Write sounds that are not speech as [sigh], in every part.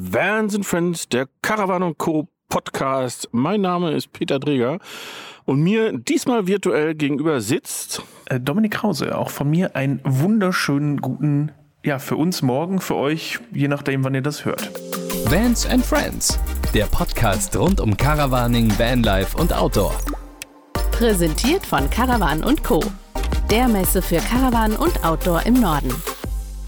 Vans and Friends, der Caravan Co. Podcast. Mein Name ist Peter Dreger und mir diesmal virtuell gegenüber sitzt äh, Dominik Krause. Auch von mir einen wunderschönen guten, ja, für uns morgen, für euch, je nachdem, wann ihr das hört. Vans and Friends, der Podcast rund um Caravaning, Vanlife und Outdoor. Präsentiert von Caravan Co. Der Messe für Caravan und Outdoor im Norden.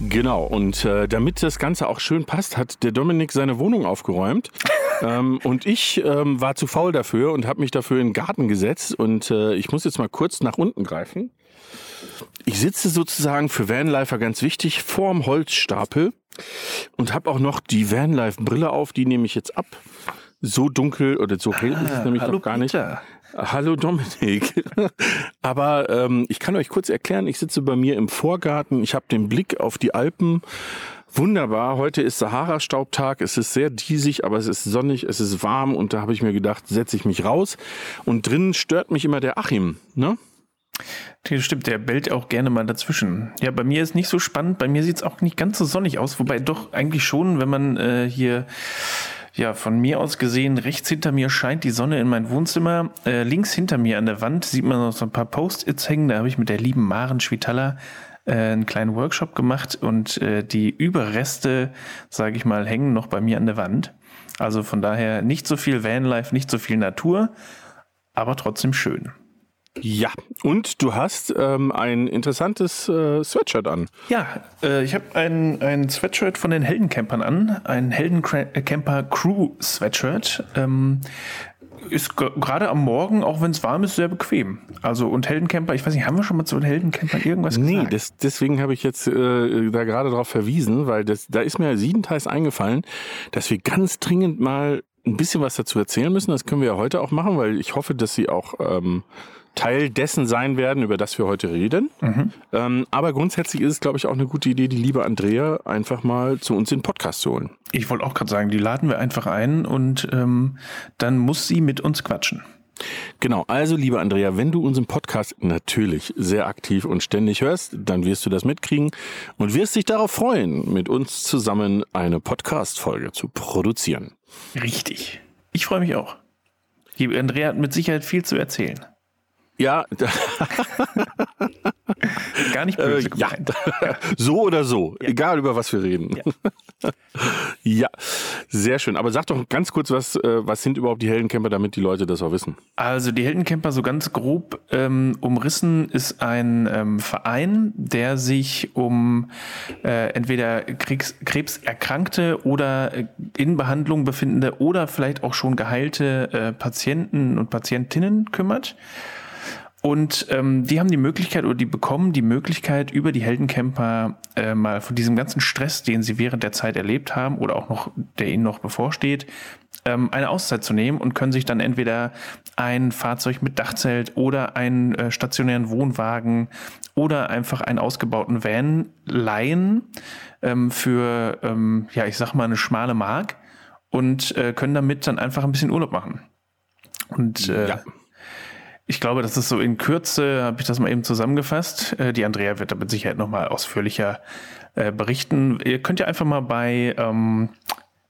Genau, und äh, damit das Ganze auch schön passt, hat der Dominik seine Wohnung aufgeräumt. [laughs] ähm, und ich ähm, war zu faul dafür und habe mich dafür in den Garten gesetzt. Und äh, ich muss jetzt mal kurz nach unten greifen. Ich sitze sozusagen für Vanlifer ganz wichtig vorm Holzstapel und habe auch noch die Vanlife-Brille auf. Die nehme ich jetzt ab. So dunkel oder so hell ist es nämlich hallo noch gar nicht. Hallo Dominik. [laughs] Aber ähm, ich kann euch kurz erklären, ich sitze bei mir im Vorgarten, ich habe den Blick auf die Alpen. Wunderbar, heute ist Sahara-Staubtag, es ist sehr diesig, aber es ist sonnig, es ist warm und da habe ich mir gedacht, setze ich mich raus. Und drinnen stört mich immer der Achim. Ne? Das stimmt, der bellt auch gerne mal dazwischen. Ja, bei mir ist nicht so spannend, bei mir sieht es auch nicht ganz so sonnig aus, wobei doch eigentlich schon, wenn man äh, hier ja, von mir aus gesehen, rechts hinter mir scheint die Sonne in mein Wohnzimmer. Äh, links hinter mir an der Wand sieht man noch so ein paar Post-its hängen. Da habe ich mit der lieben Maren Schwitala äh, einen kleinen Workshop gemacht und äh, die Überreste, sage ich mal, hängen noch bei mir an der Wand. Also von daher nicht so viel Vanlife, nicht so viel Natur, aber trotzdem schön. Ja, und du hast ähm, ein interessantes äh, Sweatshirt an. Ja, äh, ich habe ein, ein Sweatshirt von den Heldencampern an, ein Heldencamper Crew Sweatshirt. Ähm, ist ge- gerade am Morgen, auch wenn es warm ist, sehr bequem. Also und Heldencamper, ich weiß nicht, haben wir schon mal zu den Heldencampern irgendwas Nee, gesagt? das, deswegen habe ich jetzt äh, da gerade darauf verwiesen, weil das, da ist mir siebenteils eingefallen, dass wir ganz dringend mal ein bisschen was dazu erzählen müssen. Das können wir ja heute auch machen, weil ich hoffe, dass sie auch ähm, Teil dessen sein werden, über das wir heute reden. Ähm, aber grundsätzlich ist es, glaube ich, auch eine gute Idee, die liebe Andrea einfach mal zu uns in den Podcast zu holen. Ich wollte auch gerade sagen, die laden wir einfach ein und ähm, dann muss sie mit uns quatschen. Genau, also liebe Andrea, wenn du unseren Podcast natürlich sehr aktiv und ständig hörst, dann wirst du das mitkriegen und wirst dich darauf freuen, mit uns zusammen eine Podcast-Folge zu produzieren. Richtig. Ich freue mich auch. Die Andrea hat mit Sicherheit viel zu erzählen. Ja, [laughs] Gar nicht äh, böse ja, gemeint. [laughs] so oder so, egal über was wir reden. Ja. [laughs] Ja. sehr schön. Aber sag doch ganz kurz, was, äh, was sind überhaupt die Heldencamper, damit die Leute das auch wissen. Also die Heldencamper so ganz grob ähm, umrissen ist ein ähm, Verein, der sich um äh, entweder Kriegs krebserkrankte oder äh, in Behandlung befindende oder vielleicht auch schon geheilte äh, Patienten und Patientinnen kümmert. Und ähm, die haben die Möglichkeit oder die bekommen die Möglichkeit, über die Heldencamper äh, mal von diesem ganzen Stress, den sie während der Zeit erlebt haben oder auch noch, der ihnen noch bevorsteht, ähm, eine Auszeit zu nehmen und können sich dann entweder ein Fahrzeug mit Dachzelt oder einen äh, stationären Wohnwagen oder einfach einen ausgebauten Van leihen ähm, für, ähm, ja, ich sag mal, eine schmale Mark und äh, können damit dann einfach ein bisschen Urlaub machen. Und äh, Ja. Ich glaube, das ist so in Kürze, habe ich das mal eben zusammengefasst. Äh, die Andrea wird da mit Sicherheit nochmal ausführlicher äh, berichten. Ihr könnt ja einfach mal bei, ähm,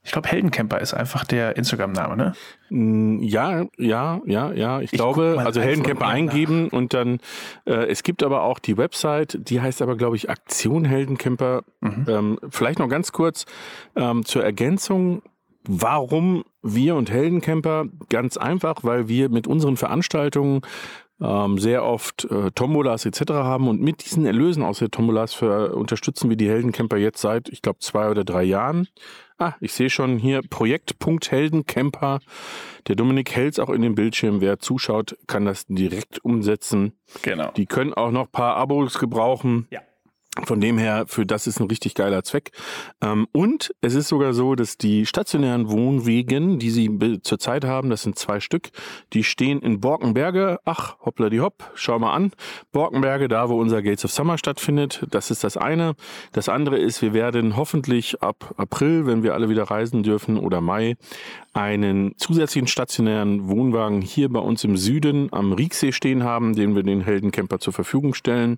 ich glaube, Heldencamper ist einfach der Instagram-Name, ne? Mm, Ja, ja, ja, ja. Ich, Ich glaube, also Heldencamper mal nach. eingeben und dann, äh, es gibt aber auch die Website, die heißt aber, glaube ich, Aktion Heldencamper. Mhm. Ähm, vielleicht noch ganz kurz ähm, zur Ergänzung. Warum wir und Heldencamper? Ganz einfach, weil wir mit unseren Veranstaltungen ähm, sehr oft äh, Tombolas etc. haben und mit diesen Erlösen aus der Tombolas für, unterstützen wir die Heldencamper jetzt seit, ich glaube, zwei oder drei Jahren. Ah, ich sehe schon hier Projekt.heldencamper. Der Dominik hält auch in den Bildschirm. Wer zuschaut, kann das direkt umsetzen. Genau. Die können auch noch ein paar Abos gebrauchen. Ja. Von dem her, für das ist ein richtig geiler Zweck. Ähm, und es ist sogar so, dass die stationären Wohnwegen, die sie zurzeit haben, das sind zwei Stück, die stehen in Borkenberge. Ach, hoppla die hopp, schau mal an. Borkenberge, da wo unser Gates of Summer stattfindet. Das ist das eine. Das andere ist, wir werden hoffentlich ab April, wenn wir alle wieder reisen dürfen, oder Mai, einen zusätzlichen stationären Wohnwagen hier bei uns im Süden am Rieksee stehen haben, den wir den Heldencamper zur Verfügung stellen.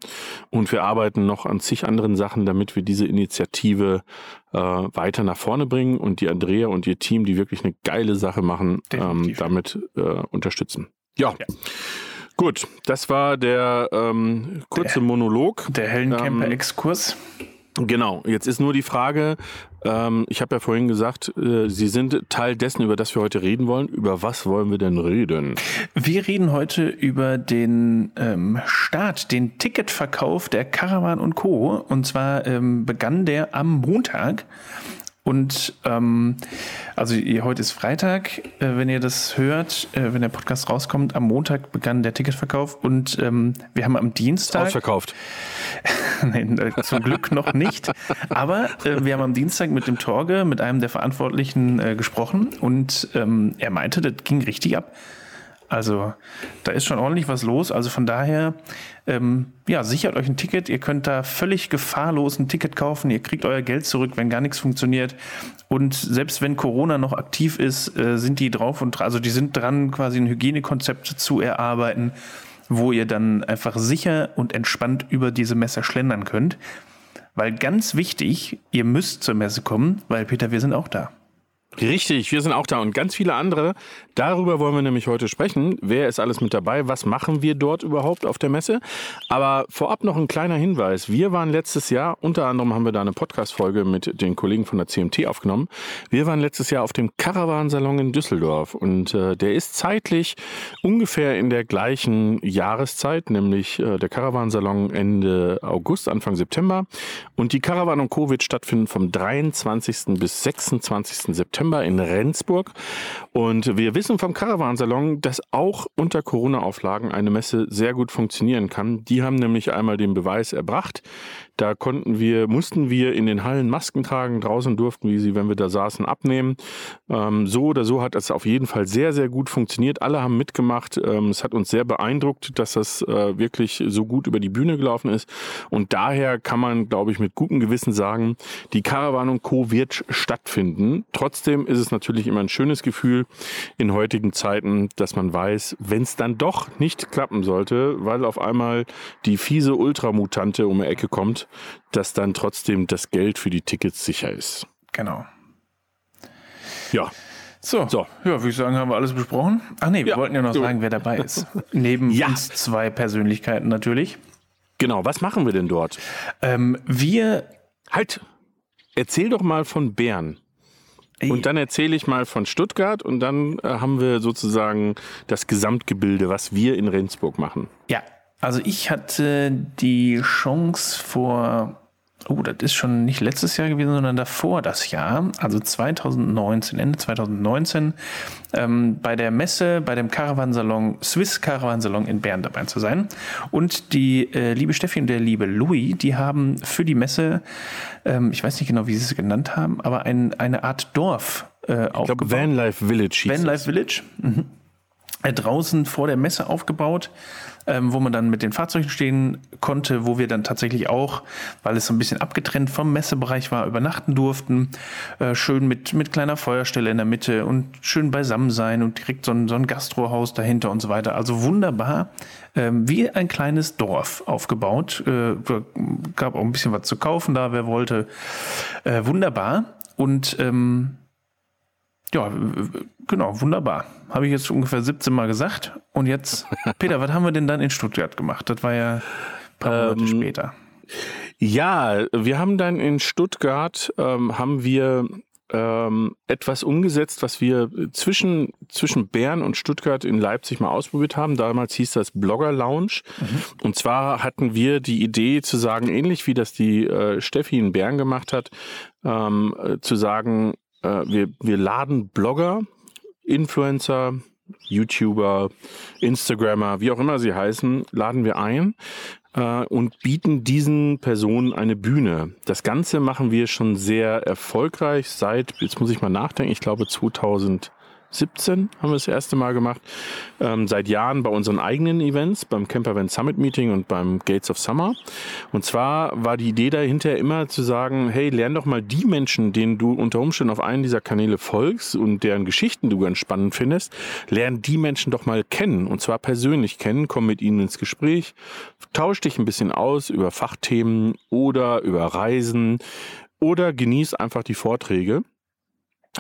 Und wir arbeiten noch an zig anderen Sachen, damit wir diese Initiative äh, weiter nach vorne bringen und die Andrea und ihr Team, die wirklich eine geile Sache machen, ähm, damit äh, unterstützen. ja. ja. Gut, das war der ähm, kurze der, Monolog. Der Heldencamper-Exkurs. Ähm, genau, jetzt ist nur die Frage, ähm, ich habe ja vorhin gesagt, äh, Sie sind Teil dessen, über das wir heute reden wollen. Über was wollen wir denn reden? Wir reden heute über den ähm, Start, den Ticketverkauf der Caravan und Co. Und zwar ähm, begann der am Montag. Und ähm, also heute ist Freitag, äh, wenn ihr das hört, äh, wenn der Podcast rauskommt. Am Montag begann der Ticketverkauf und ähm, wir haben am Dienstag. Ausverkauft. [laughs] Nein, äh, zum Glück noch nicht. Aber äh, wir haben am Dienstag mit dem Torge, mit einem der Verantwortlichen äh, gesprochen und ähm, er meinte, das ging richtig ab. Also da ist schon ordentlich was los. Also von daher, ähm, ja, sichert euch ein Ticket. Ihr könnt da völlig gefahrlos ein Ticket kaufen. Ihr kriegt euer Geld zurück, wenn gar nichts funktioniert. Und selbst wenn Corona noch aktiv ist, äh, sind die drauf und also die sind dran, quasi ein Hygienekonzept zu erarbeiten, wo ihr dann einfach sicher und entspannt über diese Messe schlendern könnt. Weil ganz wichtig, ihr müsst zur Messe kommen, weil Peter, wir sind auch da. Richtig, wir sind auch da und ganz viele andere. Darüber wollen wir nämlich heute sprechen. Wer ist alles mit dabei? Was machen wir dort überhaupt auf der Messe? Aber vorab noch ein kleiner Hinweis. Wir waren letztes Jahr, unter anderem haben wir da eine Podcast-Folge mit den Kollegen von der CMT aufgenommen. Wir waren letztes Jahr auf dem Caravan-Salon in Düsseldorf und äh, der ist zeitlich ungefähr in der gleichen Jahreszeit, nämlich äh, der Caravan-Salon Ende August, Anfang September. Und die Caravan und Covid stattfinden vom 23. bis 26. September. September in Rendsburg. Und wir wissen vom Caravansalon, dass auch unter Corona-Auflagen eine Messe sehr gut funktionieren kann. Die haben nämlich einmal den Beweis erbracht, da konnten wir, mussten wir in den Hallen Masken tragen. Draußen durften wir sie, wenn wir da saßen, abnehmen. Ähm, so oder so hat das auf jeden Fall sehr, sehr gut funktioniert. Alle haben mitgemacht. Ähm, es hat uns sehr beeindruckt, dass das äh, wirklich so gut über die Bühne gelaufen ist. Und daher kann man, glaube ich, mit gutem Gewissen sagen, die Caravan und Co. wird stattfinden. Trotzdem ist es natürlich immer ein schönes Gefühl in heutigen Zeiten, dass man weiß, wenn es dann doch nicht klappen sollte, weil auf einmal die fiese Ultramutante um die Ecke kommt, dass dann trotzdem das Geld für die Tickets sicher ist. Genau. Ja. So, so. ja, würde ich sagen, haben wir alles besprochen. Ach nee, wir ja. wollten ja noch sagen, wer dabei ist. Neben ja. uns zwei Persönlichkeiten natürlich. Genau, was machen wir denn dort? Ähm, wir. Halt, erzähl doch mal von Bern. Und dann erzähle ich mal von Stuttgart und dann äh, haben wir sozusagen das Gesamtgebilde, was wir in Rendsburg machen. Ja, also ich hatte die Chance vor, oh, das ist schon nicht letztes Jahr gewesen, sondern davor das Jahr, also 2019, Ende 2019, ähm, bei der Messe, bei dem Caravansalon, Swiss Caravansalon in Bern dabei zu sein. Und die äh, liebe Steffi und der liebe Louis, die haben für die Messe, ähm, ich weiß nicht genau, wie sie es genannt haben, aber ein, eine Art Dorf äh, ich glaube, Vanlife Village. Vanlife Village. Mhm. Äh, draußen vor der Messe aufgebaut ähm, wo man dann mit den Fahrzeugen stehen konnte, wo wir dann tatsächlich auch, weil es so ein bisschen abgetrennt vom Messebereich war, übernachten durften. Äh, schön mit, mit kleiner Feuerstelle in der Mitte und schön beisammen sein und direkt so ein, so ein Gastrohaus dahinter und so weiter. Also wunderbar. Ähm, wie ein kleines Dorf aufgebaut. Äh, gab auch ein bisschen was zu kaufen da, wer wollte. Äh, wunderbar. Und ähm, ja, genau, wunderbar. Habe ich jetzt ungefähr 17 Mal gesagt. Und jetzt, [laughs] Peter, was haben wir denn dann in Stuttgart gemacht? Das war ja ein paar Monate ähm, später. Ja, wir haben dann in Stuttgart, ähm, haben wir ähm, etwas umgesetzt, was wir zwischen, zwischen Bern und Stuttgart in Leipzig mal ausprobiert haben. Damals hieß das Blogger Lounge. Mhm. Und zwar hatten wir die Idee zu sagen, ähnlich wie das die äh, Steffi in Bern gemacht hat, ähm, äh, zu sagen, äh, wir, wir laden Blogger, Influencer, YouTuber, Instagrammer, wie auch immer sie heißen, laden wir ein äh, und bieten diesen Personen eine Bühne. Das Ganze machen wir schon sehr erfolgreich seit, jetzt muss ich mal nachdenken, ich glaube 2000 17 haben wir das erste Mal gemacht. Ähm, seit Jahren bei unseren eigenen Events, beim Campervan Summit Meeting und beim Gates of Summer. Und zwar war die Idee dahinter immer zu sagen, hey, lern doch mal die Menschen, denen du unter Umständen auf einen dieser Kanäle folgst und deren Geschichten du ganz spannend findest, lern die Menschen doch mal kennen. Und zwar persönlich kennen, komm mit ihnen ins Gespräch, tausch dich ein bisschen aus über Fachthemen oder über Reisen oder genieß einfach die Vorträge.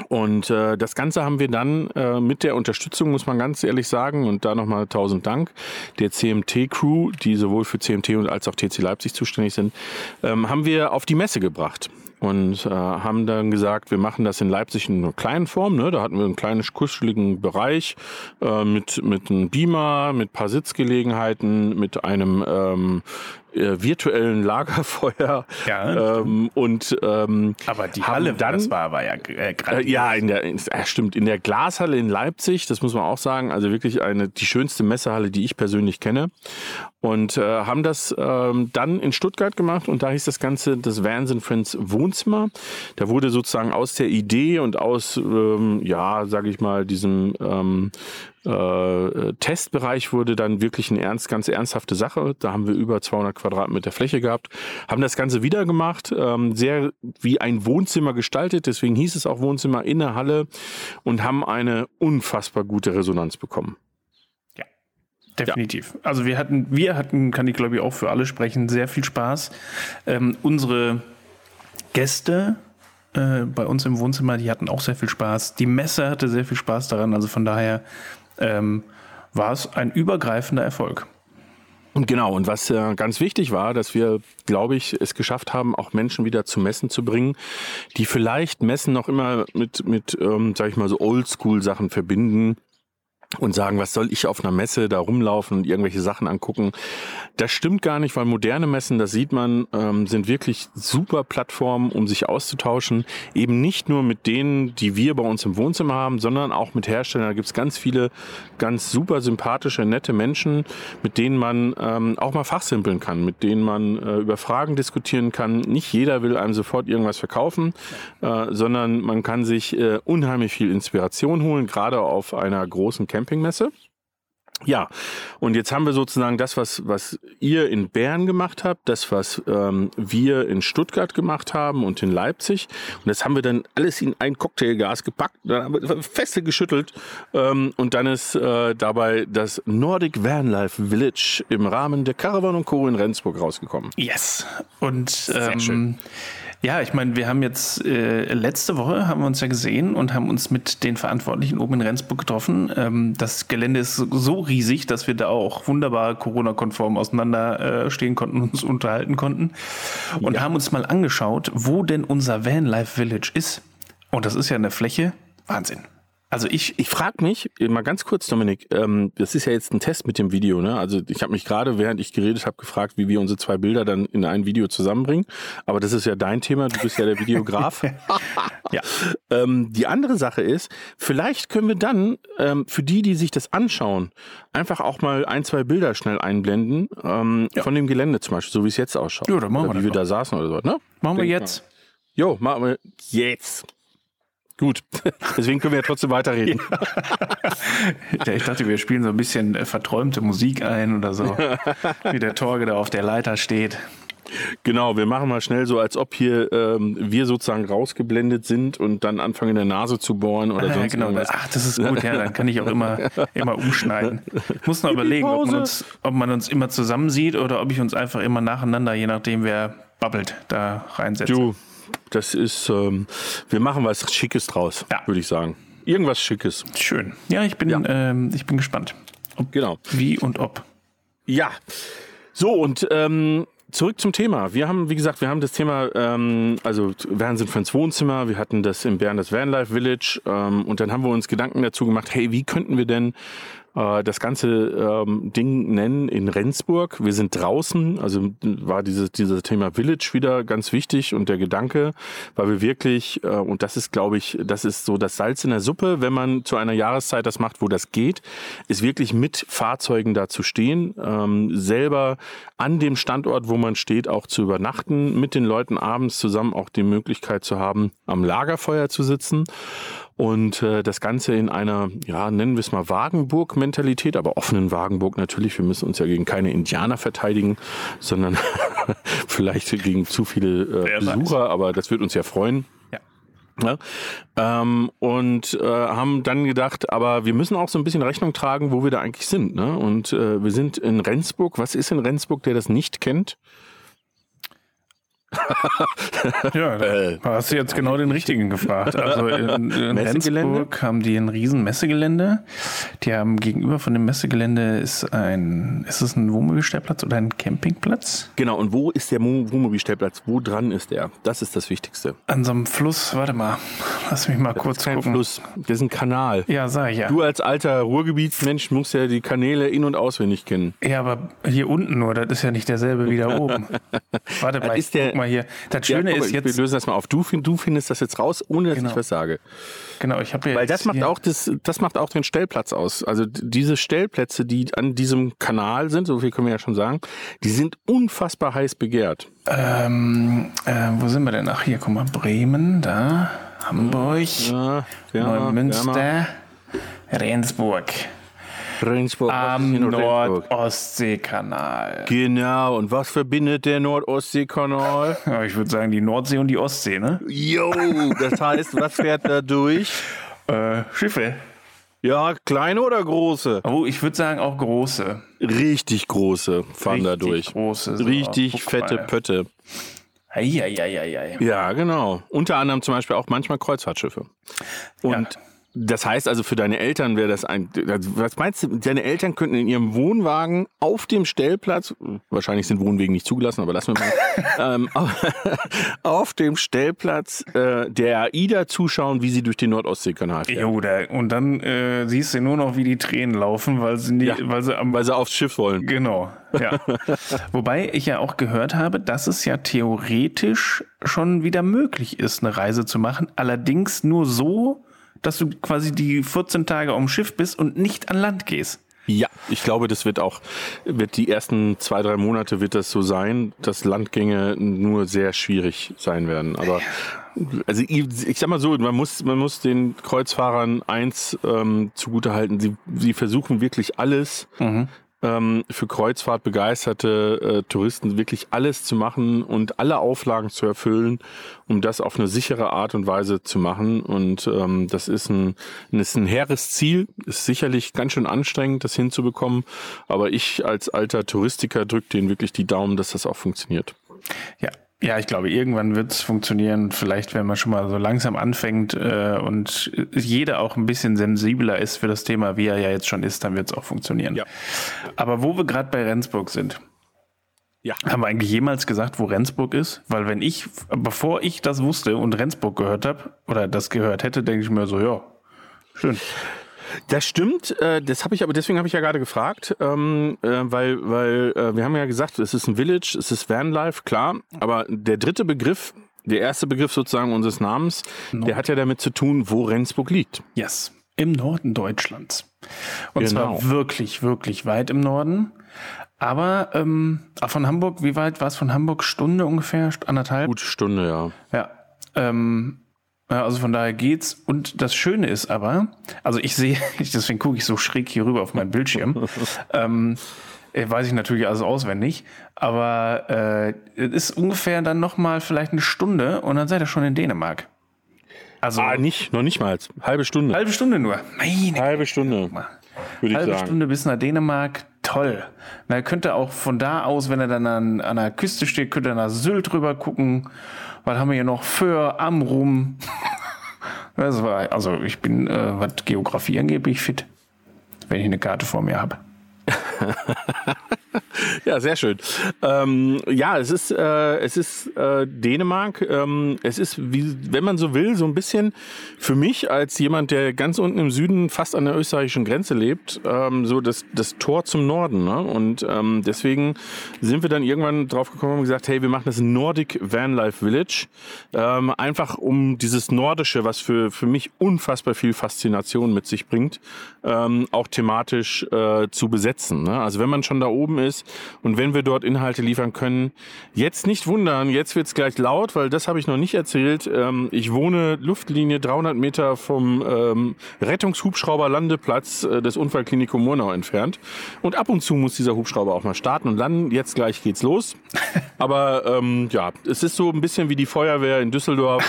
Und äh, das Ganze haben wir dann äh, mit der Unterstützung, muss man ganz ehrlich sagen, und da nochmal tausend Dank, der CMT-Crew, die sowohl für CMT und als auch TC Leipzig zuständig sind, ähm, haben wir auf die Messe gebracht und äh, haben dann gesagt, wir machen das in Leipzig in einer kleinen Form. Ne? Da hatten wir einen kleinen kuscheligen Bereich äh, mit, mit einem Beamer, mit paar Sitzgelegenheiten, mit einem ähm, äh, virtuellen Lagerfeuer. [laughs] Ja, ähm, und ähm, aber die Halle, dann, das war, war ja äh, äh, ja, in der, in, äh, stimmt, in der Glashalle in Leipzig, das muss man auch sagen, also wirklich eine, die schönste Messehalle, die ich persönlich kenne. Und äh, haben das ähm, dann in Stuttgart gemacht und da hieß das Ganze das Vans Friends Wohnzimmer. Da wurde sozusagen aus der Idee und aus, ähm, ja, sage ich mal, diesem ähm, äh, Testbereich wurde dann wirklich eine ernst, ganz ernsthafte Sache. Da haben wir über 200 Quadratmeter Fläche gehabt, haben das Ganze wieder gemacht, ähm, sehr wie ein Wohnzimmer gestaltet, deswegen hieß es auch Wohnzimmer in der Halle und haben eine unfassbar gute Resonanz bekommen. Definitiv. Ja. Also wir hatten, wir hatten, kann ich glaube ich auch für alle sprechen, sehr viel Spaß. Ähm, unsere Gäste äh, bei uns im Wohnzimmer, die hatten auch sehr viel Spaß. Die Messe hatte sehr viel Spaß daran. Also von daher ähm, war es ein übergreifender Erfolg. Und genau, und was äh, ganz wichtig war, dass wir, glaube ich, es geschafft haben, auch Menschen wieder zu Messen zu bringen, die vielleicht Messen noch immer mit, mit ähm, sag ich mal, so Oldschool-Sachen verbinden und sagen, was soll ich auf einer Messe da rumlaufen und irgendwelche Sachen angucken. Das stimmt gar nicht, weil moderne Messen, das sieht man, ähm, sind wirklich super Plattformen, um sich auszutauschen. Eben nicht nur mit denen, die wir bei uns im Wohnzimmer haben, sondern auch mit Herstellern. Da gibt's ganz viele ganz super sympathische, nette Menschen, mit denen man ähm, auch mal fachsimpeln kann, mit denen man äh, über Fragen diskutieren kann. Nicht jeder will einem sofort irgendwas verkaufen, äh, sondern man kann sich äh, unheimlich viel Inspiration holen, gerade auf einer großen Camp Campingmesse. Ja, und jetzt haben wir sozusagen das, was, was ihr in Bern gemacht habt, das, was ähm, wir in Stuttgart gemacht haben und in Leipzig. Und das haben wir dann alles in ein Cocktailgas gepackt, dann haben wir feste geschüttelt. Ähm, und dann ist äh, dabei das Nordic Vanlife Village im Rahmen der Caravan und Co. in Rendsburg rausgekommen. Yes. Und ähm, ja, ich meine, wir haben jetzt äh, letzte Woche haben wir uns ja gesehen und haben uns mit den Verantwortlichen oben in Rendsburg getroffen. Ähm, das Gelände ist so riesig, dass wir da auch wunderbar Corona-konform auseinander äh, stehen konnten und uns unterhalten konnten und ja. haben uns mal angeschaut, wo denn unser Vanlife Village ist. Und das ist ja eine Fläche Wahnsinn. Also ich, ich frage mich, mal ganz kurz, Dominik, ähm, das ist ja jetzt ein Test mit dem Video, ne? Also ich habe mich gerade, während ich geredet habe, gefragt, wie wir unsere zwei Bilder dann in ein Video zusammenbringen. Aber das ist ja dein Thema, du bist ja der Videograf. [laughs] ja. Ähm, die andere Sache ist, vielleicht können wir dann ähm, für die, die sich das anschauen, einfach auch mal ein, zwei Bilder schnell einblenden ähm, ja. von dem Gelände zum Beispiel, so wie es jetzt ausschaut. Ja, dann machen oder wir wie wir da saßen oder so, ne? Machen wir jetzt. Mal. Jo, machen wir jetzt. Gut, [laughs] deswegen können wir ja trotzdem weiterreden. Ja. ich dachte, wir spielen so ein bisschen äh, verträumte Musik ein oder so, [laughs] wie der Torge da auf der Leiter steht. Genau, wir machen mal schnell so, als ob hier ähm, wir sozusagen rausgeblendet sind und dann anfangen in der Nase zu bohren oder ah, sonst genau. irgendwas. Ach, das ist gut, ja, dann kann ich auch immer, [laughs] immer umschneiden. Ich muss noch überlegen, ob man, uns, ob man uns immer zusammen sieht oder ob ich uns einfach immer nacheinander, je nachdem wer babbelt, da reinsetze. Du, das ist, ähm, wir machen was Schickes draus, ja. würde ich sagen. Irgendwas Schickes. Schön. Ja, ich bin, ja. Ähm, ich bin gespannt. Ob, genau. Wie und ob. Ja. So, und ähm, zurück zum Thema. Wir haben, wie gesagt, wir haben das Thema, ähm, also Van sind ins Wohnzimmer, wir hatten das in Bern, das Vanlife Village ähm, und dann haben wir uns Gedanken dazu gemacht, hey, wie könnten wir denn äh, das ganze ähm, Ding nennen in Rendsburg. Wir sind draußen, also war dieses, dieses Thema Village wieder ganz wichtig und der Gedanke, weil wir wirklich, äh, und das ist, glaube ich, das ist so das Salz in der Suppe, wenn man zu einer Jahreszeit das macht, wo das geht, ist wirklich mit Fahrzeugen da zu stehen, ähm, selber an dem Standort, wo man steht, auch zu übernachten, mit den Leuten abends zusammen auch die Möglichkeit zu haben, am Lagerfeuer zu sitzen Und äh, das Ganze in einer, ja, nennen wir es mal Wagenburg-Mentalität, aber offenen Wagenburg natürlich. Wir müssen uns ja gegen keine Indianer verteidigen, sondern [laughs] vielleicht gegen zu viele äh, Besucher, aber das wird uns ja freuen. Ja. Ähm, und äh, haben dann gedacht, aber wir müssen auch so ein bisschen Rechnung tragen, wo wir da eigentlich sind. Ne? Und äh, wir sind in Rendsburg. Was ist in Rendsburg, der das nicht kennt? [laughs] ja, da Äh. hast du jetzt genau den richtigen gefragt. Also in, in? [laughs] Rendsburg haben die ein riesen Messegelände. Die haben gegenüber von dem Messegelände ist ein, ist es ein Wohnmobilstellplatz oder ein Campingplatz? Genau, und wo ist der Mo- Wohnmobilstellplatz? Wo dran ist der? Das ist das Wichtigste. An so einem Fluss, warte mal, lass mich mal kurz Kein gucken. Fluss, das ist ein Kanal. Ja, sag ich ja. Du als alter Ruhrgebietsmensch musst ja die Kanäle in- und auswendig kennen. Ja, aber hier unten nur, das ist ja nicht derselbe wie da oben. [laughs] Warte mal, ist der- guck mal hier. Das Ja, Schöne guck mal, ist Wir jetzt, lösen das mal auf. Du, du findest das jetzt raus, ohne dass Genau. ich was sage. genau, ich habe ja Weil das macht auch das, das macht auch den Stellplatz aus. Also diese Stellplätze, die an diesem Kanal sind, so viel können wir ja schon sagen, die sind unfassbar heiß begehrt. Ähm, äh, wo sind wir denn? Ach, hier, guck mal, Bremen, da, Hamburg, Ja, ja, Neumünster, Rendsburg. Rendsburg. Am? Nord-Ostsee-Kanal. Genau, und was verbindet der Nordostseekanal? Ja, ich würde sagen, die Nordsee und die Ostsee, ne? Jo, das heißt, was fährt da durch? Äh, Schiffe. Ja, kleine oder große? Oh, ich würde sagen auch große. Richtig große fahren da Richtig durch. große, so. Richtig Guck fette mal. Pötte. Eieieiei. Ja, genau. Unter anderem zum Beispiel auch manchmal Kreuzfahrtschiffe. Und Ja. Das heißt also für deine Eltern wäre das ein. Was meinst du? Deine Eltern könnten in ihrem Wohnwagen auf dem Stellplatz, wahrscheinlich sind Wohnwegen nicht zugelassen, aber lassen wir mal, [laughs] ähm, [laughs] auf, dem Stellplatz äh, der AIDA zuschauen, wie sie durch den Nordostseekanal fährt. Jo, da, und dann äh, siehst du nur noch, wie die Tränen laufen, weil sie, nie, Ja. weil sie am Weil sie aufs Schiff wollen. Genau, ja. [laughs] Wobei ich ja auch gehört habe, dass es ja theoretisch schon wieder möglich ist, eine Reise zu machen. Allerdings nur so, dass du quasi die 14 Tage dem Schiff bist und nicht an Land gehst. Ja, ich glaube, das wird auch, wird die ersten zwei, drei Monate wird das so sein, dass Landgänge nur sehr schwierig sein werden. Aber also ich, ich sag mal so, man muss, man muss den Kreuzfahrern eins ähm, zugutehalten. Sie, sie versuchen wirklich alles ähm, für Kreuzfahrt begeisterte äh, Touristen wirklich alles zu machen und alle Auflagen zu erfüllen, um das auf eine sichere Art und Weise zu machen. Und ähm, das ist ein, ist ein hehres Ziel, ist sicherlich ganz schön anstrengend, das hinzubekommen. Aber ich als alter Touristiker drücke denen wirklich die Daumen, dass das auch funktioniert. Ja. Ja, ich glaube, irgendwann wird es funktionieren. Vielleicht, wenn man schon mal so langsam anfängt äh, und jeder auch ein bisschen sensibler ist für das Thema, wie er ja jetzt schon ist, dann wird es auch funktionieren. Ja. Aber wo wir gerade bei Rendsburg sind, Ja. Haben wir eigentlich jemals gesagt, wo Rendsburg ist? Weil wenn ich, bevor ich das wusste und Rendsburg gehört habe, oder das gehört hätte, denke ich mir so, ja, schön. Das stimmt, äh, das habe ich aber deswegen habe ich ja gerade gefragt, ähm, äh, weil weil äh, wir haben ja gesagt, es ist ein Village, es ist Vanlife, klar, aber der dritte Begriff, der erste Begriff sozusagen unseres Namens, der hat ja damit zu tun, wo Rendsburg liegt. Yes. Im Norden Deutschlands. Und Genau. zwar wirklich, wirklich weit im Norden. Aber ähm, ah, von Hamburg, wie weit war es von Hamburg? Stunde ungefähr? Anderthalb? Gute Stunde, ja. Ja. Ähm, ja, also von daher geht's. Und das Schöne ist aber, also ich sehe, [laughs] deswegen gucke ich so schräg hier rüber auf meinen Bildschirm. [laughs] ähm, äh, weiß ich natürlich alles auswendig, aber äh, es ist ungefähr dann nochmal vielleicht eine Stunde und dann seid ihr schon in Dänemark. Also Ah, nicht, noch nicht mal. Halbe Stunde. halbe Stunde nur. Meine Halbe Stunde, würde ich halbe sagen. Stunde bis nach Dänemark, toll. Na, könnt ihr auch von da aus, wenn er dann an, an der Küste steht, könnt ihr nach Sylt rüber gucken. Was haben wir hier noch? Föhr, Amrum. Das war, also ich bin, äh, was Geografie angeht, bin ich fit. Wenn ich eine Karte vor mir habe. [laughs] Ja, sehr schön. Ähm, ja, es ist, äh, es ist äh, Dänemark. Ähm, es ist, wie, wenn man so will, so ein bisschen für mich als jemand, der ganz unten im Süden fast an der österreichischen Grenze lebt, ähm, so das, das Tor zum Norden. Ne? Und ähm, deswegen sind wir dann irgendwann drauf gekommen und gesagt, hey, wir machen das Nordic Vanlife Village. Ähm, einfach um dieses Nordische, was für, für mich unfassbar viel Faszination mit sich bringt, ähm, auch thematisch äh, zu besetzen. Ne? Also wenn man schon da oben ist und wenn wir dort Inhalte liefern können, jetzt nicht wundern, jetzt wird's gleich laut, weil das habe ich noch nicht erzählt. Ähm, ich wohne Luftlinie 300 Meter vom ähm, Rettungshubschrauber-Landeplatz äh, des Unfallklinikum Murnau entfernt. Und ab und zu muss dieser Hubschrauber auch mal starten und landen. Jetzt gleich geht's los. [laughs] Aber ähm, ja, es ist so ein bisschen wie die Feuerwehr in Düsseldorf.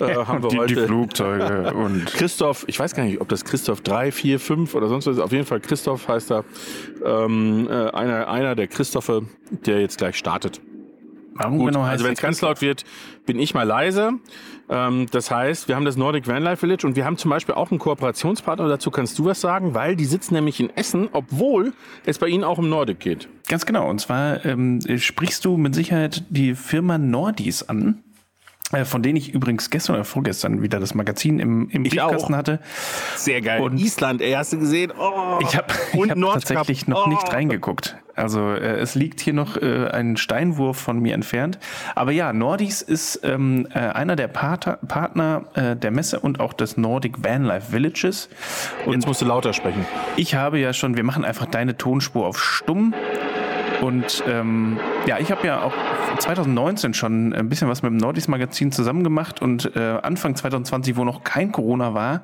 Äh, [laughs] haben wir die, heute. die Flugzeuge [laughs] und Christoph, ich weiß gar nicht, ob das Christoph 3, 4, 5 oder sonst was ist. Auf jeden Fall Christoph heißt er. Ähm, äh, einer, einer der Christophe, der jetzt gleich startet. warum Gut, genau heißt also wenn es ganz laut wird, bin ich mal leise. Ähm, das heißt, wir haben das Nordic Vanlife Village und wir haben zum Beispiel auch einen Kooperationspartner. Dazu kannst du was sagen, weil die sitzen nämlich in Essen, obwohl es bei ihnen auch um Nordic geht. Ganz genau. Und zwar ähm, sprichst du mit Sicherheit die Firma Nordis an. Äh, Von denen ich übrigens gestern oder vorgestern wieder das Magazin im, im Ich Briefkasten auch. hatte. Sehr geil. Und- Island, ey, hast du gesehen? Oh. Ich habe hab tatsächlich noch Oh. nicht reingeguckt. Also äh, es liegt hier noch äh, ein Steinwurf von mir entfernt. Aber ja, Nordis ist ähm, äh, einer der Pater, Partner äh, der Messe und auch des Nordic Vanlife Villages. Und Jetzt musst du lauter sprechen. ich habe ja schon, wir machen einfach deine Tonspur auf stumm. Und ähm, ja, ich habe ja auch 2019 schon ein bisschen was mit dem Nordis Magazin zusammen gemacht und äh, Anfang 2020, wo noch kein Corona war,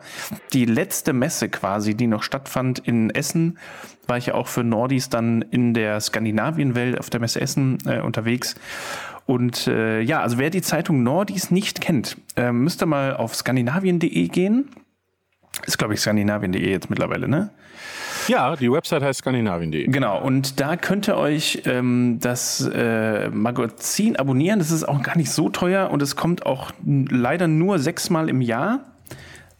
die letzte Messe quasi, die noch stattfand in Essen, war ich ja auch für Nordis dann in der Skandinavienwelt auf der Messe Essen äh, unterwegs. Und äh, ja, also wer die Zeitung Nordis nicht kennt, äh, müsste mal auf skandinavien.de gehen. Ist, glaube ich, skandinavien.de jetzt mittlerweile, ne? Ja, die Website heißt skandinavien.de. Genau, und da könnt ihr euch ähm, das äh, Magazin abonnieren. Das ist auch gar nicht so teuer und es kommt auch leider nur sechsmal im Jahr.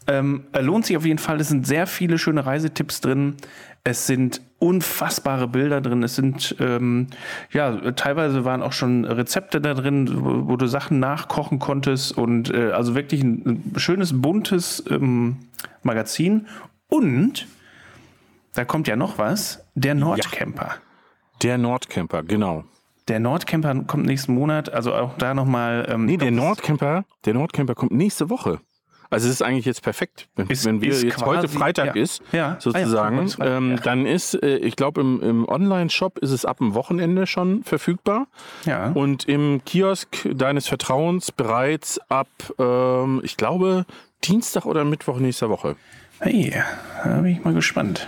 Ähm, lohnt sich auf jeden Fall. Es sind sehr viele schöne Reisetipps drin. Es sind unfassbare Bilder drin. Es sind, ähm, ja, teilweise waren auch schon Rezepte da drin, wo, wo du Sachen nachkochen konntest. Und äh, also wirklich ein, ein schönes, buntes ähm, Magazin. Und da kommt ja noch was, der Nordcamper. Der Nordcamper, genau. Der Nordcamper kommt nächsten Monat, also auch da nochmal. Ähm, Nee, der Nordcamper, der Nordcamper kommt nächste Woche. Also es ist eigentlich jetzt perfekt, wenn, Ist- wenn wir jetzt heute quasi- Freitag ja. ist, Ja. sozusagen, Ah ja, heute Freitag, ähm, ja. dann ist, äh, ich glaube, im, im Online-Shop ist es ab dem Wochenende schon verfügbar Ja. und im Kiosk deines Vertrauens bereits ab, ähm, ich glaube, Dienstag oder Mittwoch nächster Woche. Hey, da bin ich mal gespannt.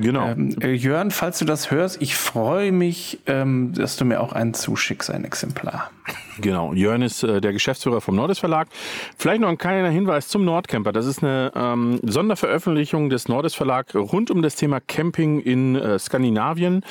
Genau. Ähm, äh, Jörn, falls du das hörst, ich freue mich, ähm, dass du mir auch einen zuschickst, ein Exemplar. Genau, Jörn ist äh, der Geschäftsführer vom Nordes Verlag. Vielleicht noch ein kleiner Hinweis zum Nordcamper. Das ist eine ähm, Sonderveröffentlichung des Nordes Verlag rund um das Thema Camping in äh, Skandinavien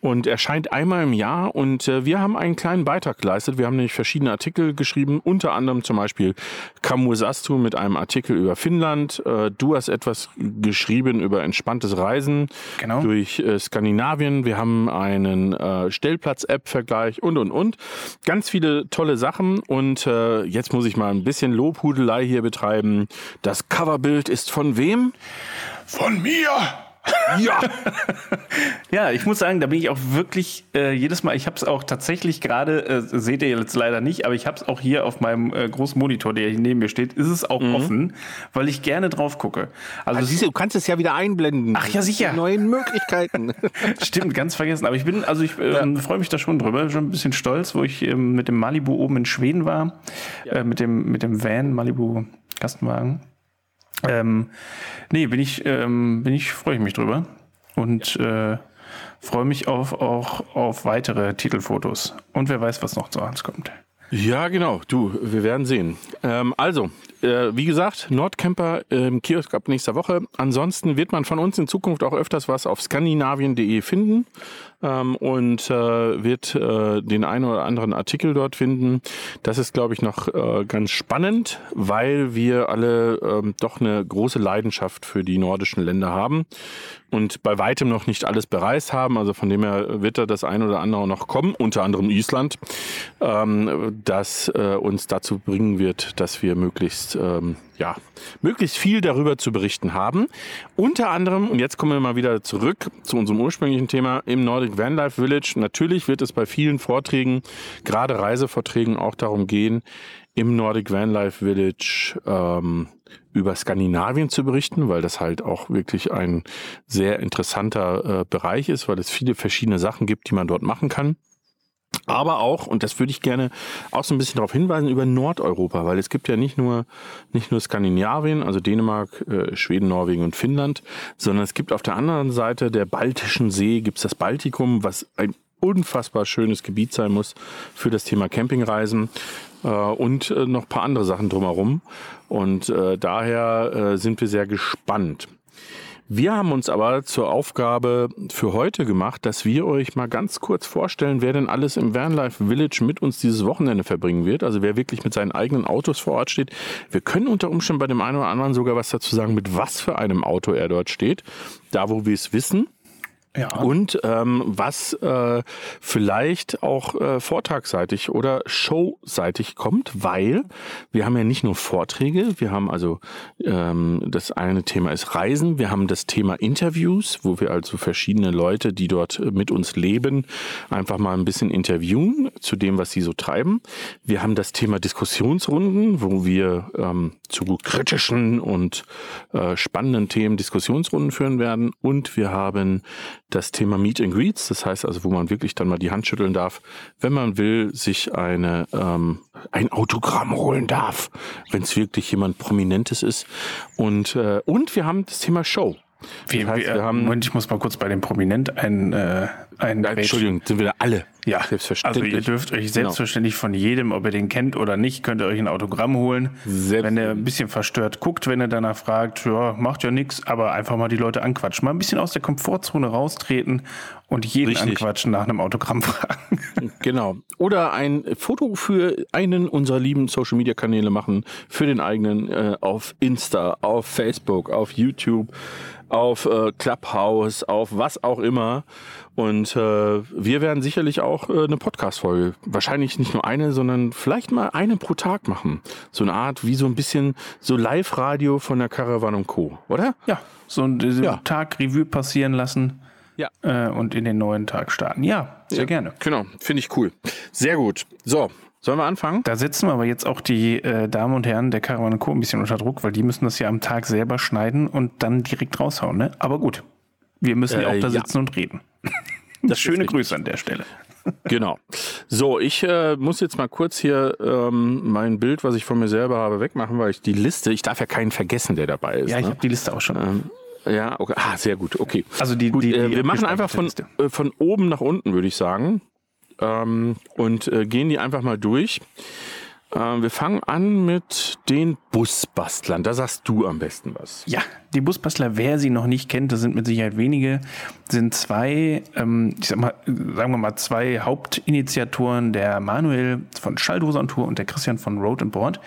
und erscheint einmal im Jahr. Und äh, wir haben einen kleinen Beitrag geleistet. Wir haben nämlich verschiedene Artikel geschrieben, unter anderem zum Beispiel Kamur Sastu mit einem Artikel über Finnland. Äh, du hast etwas geschrieben über entspanntes Reisen Genau. durch äh, Skandinavien. Wir haben einen äh, Stellplatz-App-Vergleich und, und, und. Ganz viele tolle Sachen. Und äh, jetzt muss ich mal ein bisschen Lobhudelei hier betreiben. Das Coverbild ist von wem? Von mir! Ja! [laughs] Ja, ich muss sagen, da bin ich auch wirklich äh, jedes Mal, ich habe es auch tatsächlich gerade, äh, seht ihr jetzt leider nicht, aber ich habe es auch hier auf meinem äh, großen Monitor, der hier neben mir steht, ist es auch offen, weil ich gerne drauf gucke. Also, Also, siehst du, du kannst es ja wieder einblenden. Ach ja, sicher. Die neuen Möglichkeiten. [laughs] Stimmt, ganz vergessen. Aber ich bin, also ich ähm, freue mich da schon drüber. Schon ein bisschen stolz, wo ich ähm, mit dem Malibu oben in Schweden war. Äh, mit, dem, mit dem Van, Malibu Kastenwagen. Ähm, nee, bin ich, ähm, bin ich, freue ich mich drüber. Und äh, freue mich auf, auch auf weitere Titelfotos. Und wer weiß, was noch zu uns kommt. Ja, genau. Du, wir werden sehen. Ähm, also, äh, wie gesagt, Nordcamper im Kiosk ab nächster Woche. Ansonsten wird man von uns in Zukunft auch öfters was auf skandinavien.de finden ähm, und äh, wird äh, den einen oder anderen Artikel dort finden. Das ist, glaube ich, noch äh, ganz spannend, weil wir alle ähm, doch eine große Leidenschaft für die nordischen Länder haben und bei weitem noch nicht alles bereist haben. Also von dem her wird da das ein oder andere noch kommen, unter anderem Island, ähm, das äh, uns dazu bringen wird, dass wir möglichst, ähm, ja, möglichst viel darüber zu berichten haben. Unter anderem, und jetzt kommen wir mal wieder zurück zu unserem ursprünglichen Thema im Nordic Vanlife Village. Natürlich wird es bei vielen Vorträgen, gerade Reisevorträgen, auch darum gehen, im Nordic Vanlife Village ähm, über Skandinavien zu berichten, weil das halt auch wirklich ein sehr interessanter äh, Bereich ist, weil es viele verschiedene Sachen gibt, die man dort machen kann. Aber auch, und das würde ich gerne auch so ein bisschen darauf hinweisen, über Nordeuropa, weil es gibt ja nicht nur, nicht nur Skandinavien, also Dänemark, äh, Schweden, Norwegen und Finnland, sondern es gibt auf der anderen Seite der Baltischen See, gibt es das Baltikum, was ein unfassbar schönes Gebiet sein muss für das Thema Campingreisen und äh, noch paar andere Sachen drumherum. Und äh, daher äh, sind wir sehr gespannt. Wir haben uns aber zur Aufgabe für heute gemacht, dass wir euch mal ganz kurz vorstellen, wer denn alles im Vanlife Village mit uns dieses Wochenende verbringen wird. Also wer wirklich mit seinen eigenen Autos vor Ort steht. Wir können unter Umständen bei dem einen oder anderen sogar was dazu sagen, mit was für einem Auto er dort steht. Da, wo wir es wissen. Ja. Und ähm, was äh, vielleicht auch äh, vortragsseitig oder showseitig kommt, weil wir haben ja nicht nur Vorträge, wir haben also ähm, das eine Thema ist Reisen, wir haben das Thema Interviews, wo wir also verschiedene Leute, die dort mit uns leben, einfach mal ein bisschen interviewen zu dem, was sie so treiben. Wir haben das Thema Diskussionsrunden, wo wir ähm, zu kritischen und äh, spannenden Themen Diskussionsrunden führen werden. Und wir haben das Thema Meet and Greets, das heißt also, wo man wirklich dann mal die Hand schütteln darf, wenn man will, sich eine, ähm, ein Autogramm holen darf, wenn es wirklich jemand Prominentes ist. Und, äh, und wir haben das Thema Show. Wie, das heißt, wir, wir haben, Moment, ich muss mal kurz bei dem Prominent ein, äh, ein Entschuldigung, sind wir alle. Ja, selbstverständlich. Also ihr dürft euch genau. selbstverständlich genau. von jedem, ob ihr den kennt oder nicht, könnt ihr euch ein Autogramm holen. Wenn er ein bisschen verstört guckt, wenn er danach fragt, ja, macht ja nichts, aber einfach mal die Leute anquatschen. Mal ein bisschen aus der Komfortzone raustreten und jeden Richtig. anquatschen nach einem Autogramm fragen. [laughs] Genau. Oder ein Foto für einen unserer lieben Social Media Kanäle machen, für den eigenen äh, auf Insta, auf Facebook, auf YouTube auf äh, Clubhouse, auf was auch immer. Und äh, wir werden sicherlich auch äh, eine Podcast-Folge, wahrscheinlich nicht nur eine, sondern vielleicht mal eine pro Tag machen. So eine Art wie so ein bisschen so Live-Radio von der Caravan und Co., oder? Ja, so einen ja. Tag Revue passieren lassen. Ja. Äh, und in den neuen Tag starten. Ja, sehr ja, gerne. Genau, finde ich cool. Sehr gut. So, Sollen wir anfangen? Da setzen wir aber jetzt auch die äh, Damen und Herren der Caravan Co. ein bisschen unter Druck, weil die müssen das ja am Tag selber schneiden und dann direkt raushauen. Ne? Aber gut, wir müssen ja auch da äh, sitzen ja. und reden. [laughs] Das schöne Grüße an der Stelle. [laughs] Genau. So, ich äh, muss jetzt mal kurz hier ähm, mein Bild, was ich von mir selber habe, wegmachen, weil ich die Liste, ich darf ja keinen vergessen, der dabei ist. Ja, ich ne? habe die Liste auch schon. Ähm, ja, okay. Ah, sehr gut. Okay. Also die, gut, die, äh, wir machen einfach von, äh, von oben nach unten, würde ich sagen ähm, und äh, gehen die einfach mal durch. Äh, wir fangen an mit den Busbastlern. Da sagst du am besten was. Ja, die Busbastler, wer sie noch nicht kennt, das sind mit Sicherheit wenige, sind zwei, ähm, ich sag mal, sagen wir mal, zwei Hauptinitiatoren, der Manuel von Schalldose Tour und der Christian von Road and Board,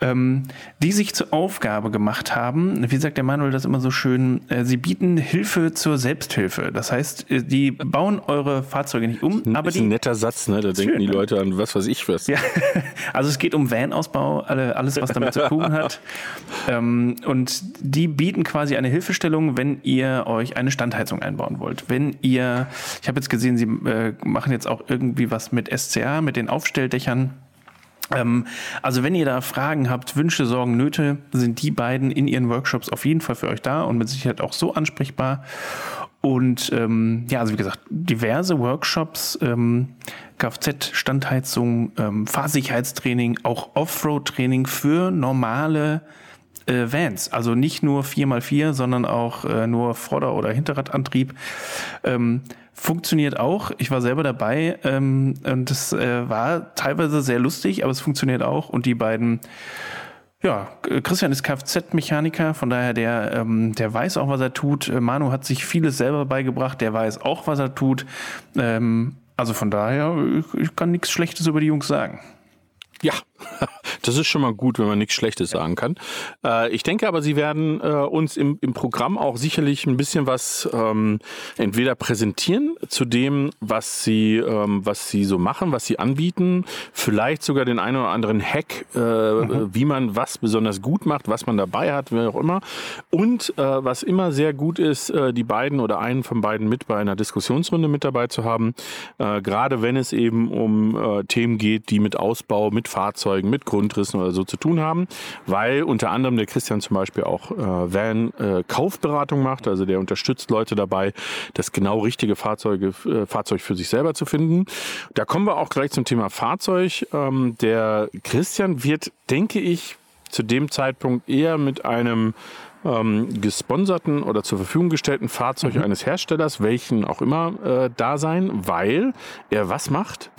ähm, die sich zur Aufgabe gemacht haben, wie sagt der Manuel das immer so schön, äh, sie bieten Hilfe zur Selbsthilfe. Das heißt, äh, die bauen eure Fahrzeuge nicht um, aber ist die. ein netter Satz, ne? Da denken schön, die ne? Leute an was weiß ich was. Ja, [laughs] also es geht um Van-Ausbau, alles, was damit zu tun hat. [laughs] Ähm, und die bieten bieten quasi eine Hilfestellung, wenn ihr euch eine Standheizung einbauen wollt. Wenn ihr, ich habe jetzt gesehen, sie äh, machen jetzt auch irgendwie was mit SCA, mit den Aufstelldächern. Ähm, also wenn ihr da Fragen habt, Wünsche, Sorgen, Nöte, sind die beiden in ihren Workshops auf jeden Fall für euch da und mit Sicherheit auch so ansprechbar. Und ähm, ja, also wie gesagt, diverse Workshops, ähm, Kfz-Standheizung, ähm, Fahrsicherheitstraining, auch Offroad-Training für normale äh, Vans. Also nicht nur 4x4, sondern auch äh, nur Vorder- oder Hinterradantrieb. Ähm, funktioniert auch. Ich war selber dabei ähm, und es äh, war teilweise sehr lustig, aber es funktioniert auch. Und die beiden ja, Christian ist Kfz-Mechaniker, von daher der, ähm, der weiß auch, was er tut. Äh, Manu hat sich vieles selber beigebracht, der weiß auch, was er tut. Ähm, also von daher, ich, ich kann nichts Schlechtes über die Jungs sagen. Ja, [laughs] das ist schon mal gut, wenn man nichts Schlechtes sagen kann. Äh, ich denke aber, Sie werden äh, uns im, im Programm auch sicherlich ein bisschen was ähm, entweder präsentieren zu dem, was Sie, ähm, was Sie so machen, was Sie anbieten, vielleicht sogar den einen oder anderen Hack, äh, mhm. wie man was besonders gut macht, was man dabei hat, wie auch immer. Und äh, was immer sehr gut ist, äh, die beiden oder einen von beiden mit bei einer Diskussionsrunde mit dabei zu haben, äh, gerade wenn es eben um Themen geht, die mit Ausbau, mit Fahrzeugen, mit Grund Ausrissen oder so zu tun haben, weil unter anderem der Christian zum Beispiel auch äh, Van-Kaufberatung äh, macht. Also der unterstützt Leute dabei, das genau richtige Fahrzeuge, äh, Fahrzeug für sich selber zu finden. Da kommen wir auch gleich zum Thema Fahrzeug. Ähm, der Christian wird, denke ich, zu dem Zeitpunkt eher mit einem ähm, gesponserten oder zur Verfügung gestellten Fahrzeug mhm. eines Herstellers, welchen auch immer, äh, da sein, weil er was macht?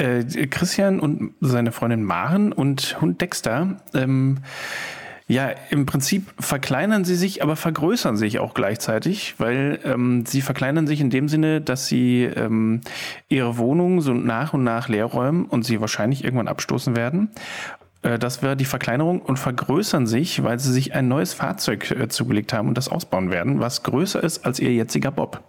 Äh, Christian und seine Freundin Maren und Hund Dexter ähm, ja, im Prinzip verkleinern sie sich, aber vergrößern sich auch gleichzeitig, weil ähm, sie verkleinern sich in dem Sinne, dass sie ähm, ihre Wohnung so nach und nach leer räumen und sie wahrscheinlich irgendwann abstoßen werden. Äh, das wäre die Verkleinerung und vergrößern sich, weil sie sich ein neues Fahrzeug äh, zugelegt haben und das ausbauen werden, was größer ist als ihr jetziger Bob.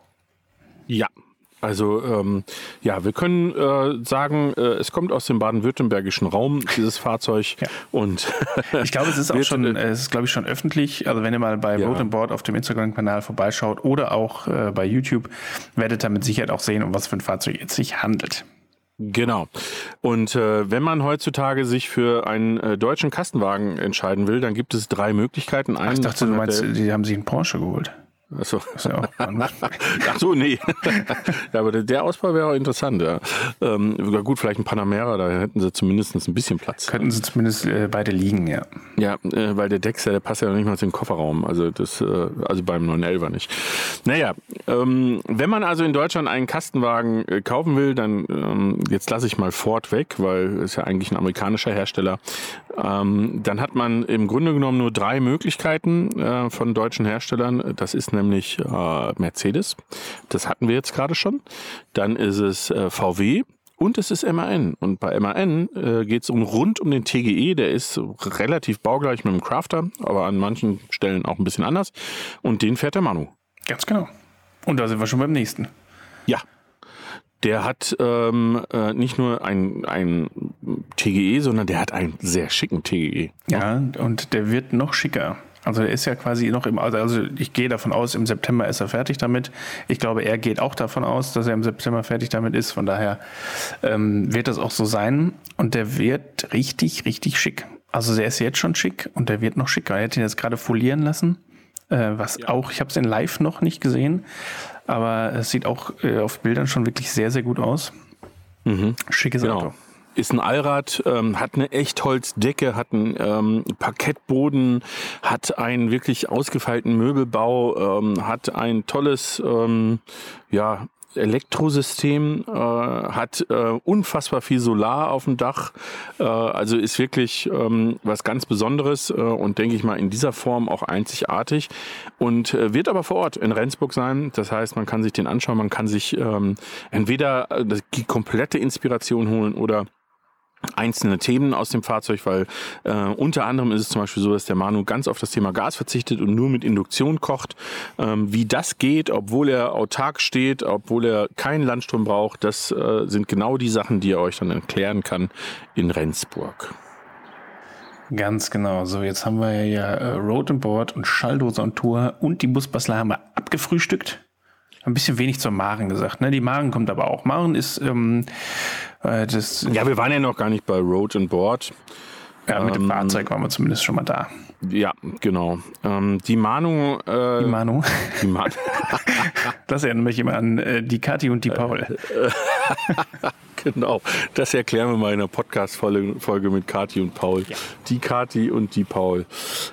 Also ähm, ja, wir können äh, sagen, äh, es kommt aus dem baden-württembergischen Raum dieses Fahrzeug ja. und ich glaube, es ist [laughs] auch schon, äh, es ist glaube ich schon öffentlich. Also wenn ihr mal bei ja. Road Board auf dem Instagram-Kanal vorbeischaut oder auch äh, bei YouTube, werdet ihr mit Sicherheit auch sehen, um was für ein Fahrzeug es sich handelt. Genau. Und äh, wenn man heutzutage sich für einen äh, deutschen Kastenwagen entscheiden will, dann gibt es drei Möglichkeiten. Einen Ach, ich dachte, du meinst, die haben sich einen Porsche geholt. Achso. Ja [laughs] Ach so, nee. ja, aber der Ausbau wäre auch interessant, ja. Ähm, gut, vielleicht ein Panamera, da hätten sie zumindest ein bisschen Platz. Könnten sie zumindest äh, beide liegen, ja. Ja, äh, weil der Dexter, der passt ja noch nicht mal zu den Kofferraum. Also das, äh, also beim 911er nicht. Naja, ähm, wenn man also in Deutschland einen Kastenwagen äh, kaufen will, dann ähm, jetzt lasse ich mal Ford weg, weil es ja eigentlich ein amerikanischer Hersteller. Ähm, dann hat man im Grunde genommen nur drei Möglichkeiten äh, von deutschen Herstellern. Das ist nämlich äh, Mercedes. Das hatten wir jetzt gerade schon. Dann ist es äh, VW. Und es ist MAN. Und bei MAN äh, geht es um rund um den TGE. Der ist relativ baugleich mit dem Crafter, aber an manchen Stellen auch ein bisschen anders. Und den fährt der Manu. Ganz genau. Und da sind wir schon beim nächsten. Ja, der hat ähm, äh, nicht nur ein, ein TGE, sondern der hat einen sehr schicken TGE. Ja, und der wird noch schicker. Also er ist ja quasi noch im, also ich gehe davon aus, im September ist er fertig damit. Ich glaube, er geht auch davon aus, dass er im September fertig damit ist. Von daher ähm, wird das auch so sein. Und der wird richtig, richtig schick. Also der ist jetzt schon schick und der wird noch schicker. Er hat ihn jetzt gerade folieren lassen, äh, was ja. auch, ich habe es in Live noch nicht gesehen, aber es sieht auch äh, auf Bildern schon wirklich sehr, sehr gut aus. Mhm. Schickes genau. Auto ist ein Allrad, ähm, hat eine Echtholzdecke, hat einen ähm, Parkettboden, hat einen wirklich ausgefeilten Möbelbau, ähm, hat ein tolles, ähm, ja, Elektrosystem, äh, hat äh, unfassbar viel Solar auf dem Dach, äh, also ist wirklich ähm, was ganz Besonderes äh, und denke ich mal in dieser Form auch einzigartig und äh, wird aber vor Ort in Rendsburg sein. Das heißt, man kann sich den anschauen, man kann sich ähm, entweder äh, die komplette Inspiration holen oder einzelne Themen aus dem Fahrzeug, weil äh, unter anderem ist es zum Beispiel so, dass der Manu ganz auf das Thema Gas verzichtet und nur mit Induktion kocht. Ähm, wie das geht, obwohl er autark steht, obwohl er keinen Landstrom braucht, das äh, sind genau die Sachen, die er euch dann erklären kann in Rendsburg. Ganz genau. So, jetzt haben wir ja äh, Road and Board und Schalldose und Tour und die Busbastler haben wir abgefrühstückt ein bisschen wenig zur Maren gesagt. Ne? Die Maren kommt aber auch. Maren ist ähm, äh, das. Ja, wir waren ja noch gar nicht bei Road and Board. Ja, mit ähm, dem Fahrzeug waren wir zumindest schon mal da. Ja, genau. Ähm, die Manu. Äh, die Manu. Die Manu. [laughs] das erinnert mich immer an äh, die Kathi und die [laughs] Paul. [laughs] genau. Das erklären wir mal in der Podcast-Folge mit Kathi und Paul. Ja. Die Kathi und die Paul.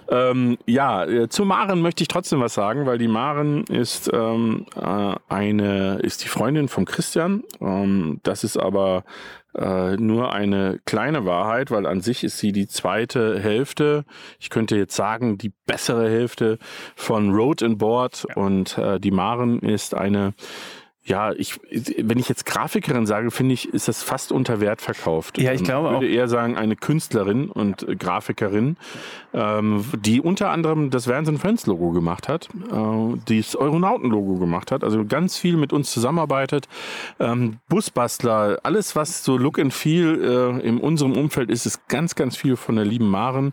Ähm, ja, äh, zu Maren möchte ich trotzdem was sagen, weil die Maren ist ähm, äh, eine, ist die Freundin von Christian. Ähm, das ist aber äh, nur eine kleine Wahrheit, weil an sich ist sie die zweite Hälfte. Ich könnte jetzt sagen, die bessere Hälfte von Road and Board ja. und äh, die Maren ist eine ja, ich, wenn ich jetzt Grafikerin sage, finde ich, ist das fast unter Wert verkauft. Ja, ich glaube auch. Ich würde eher sagen, eine Künstlerin und Grafikerin, ähm, die unter anderem das Vans Friends Logo gemacht hat, äh, das Euronauten Logo gemacht hat, also ganz viel mit uns zusammenarbeitet. Ähm, Busbastler, alles was so Look and Feel äh, in unserem Umfeld ist, ist ganz, ganz viel von der lieben Maren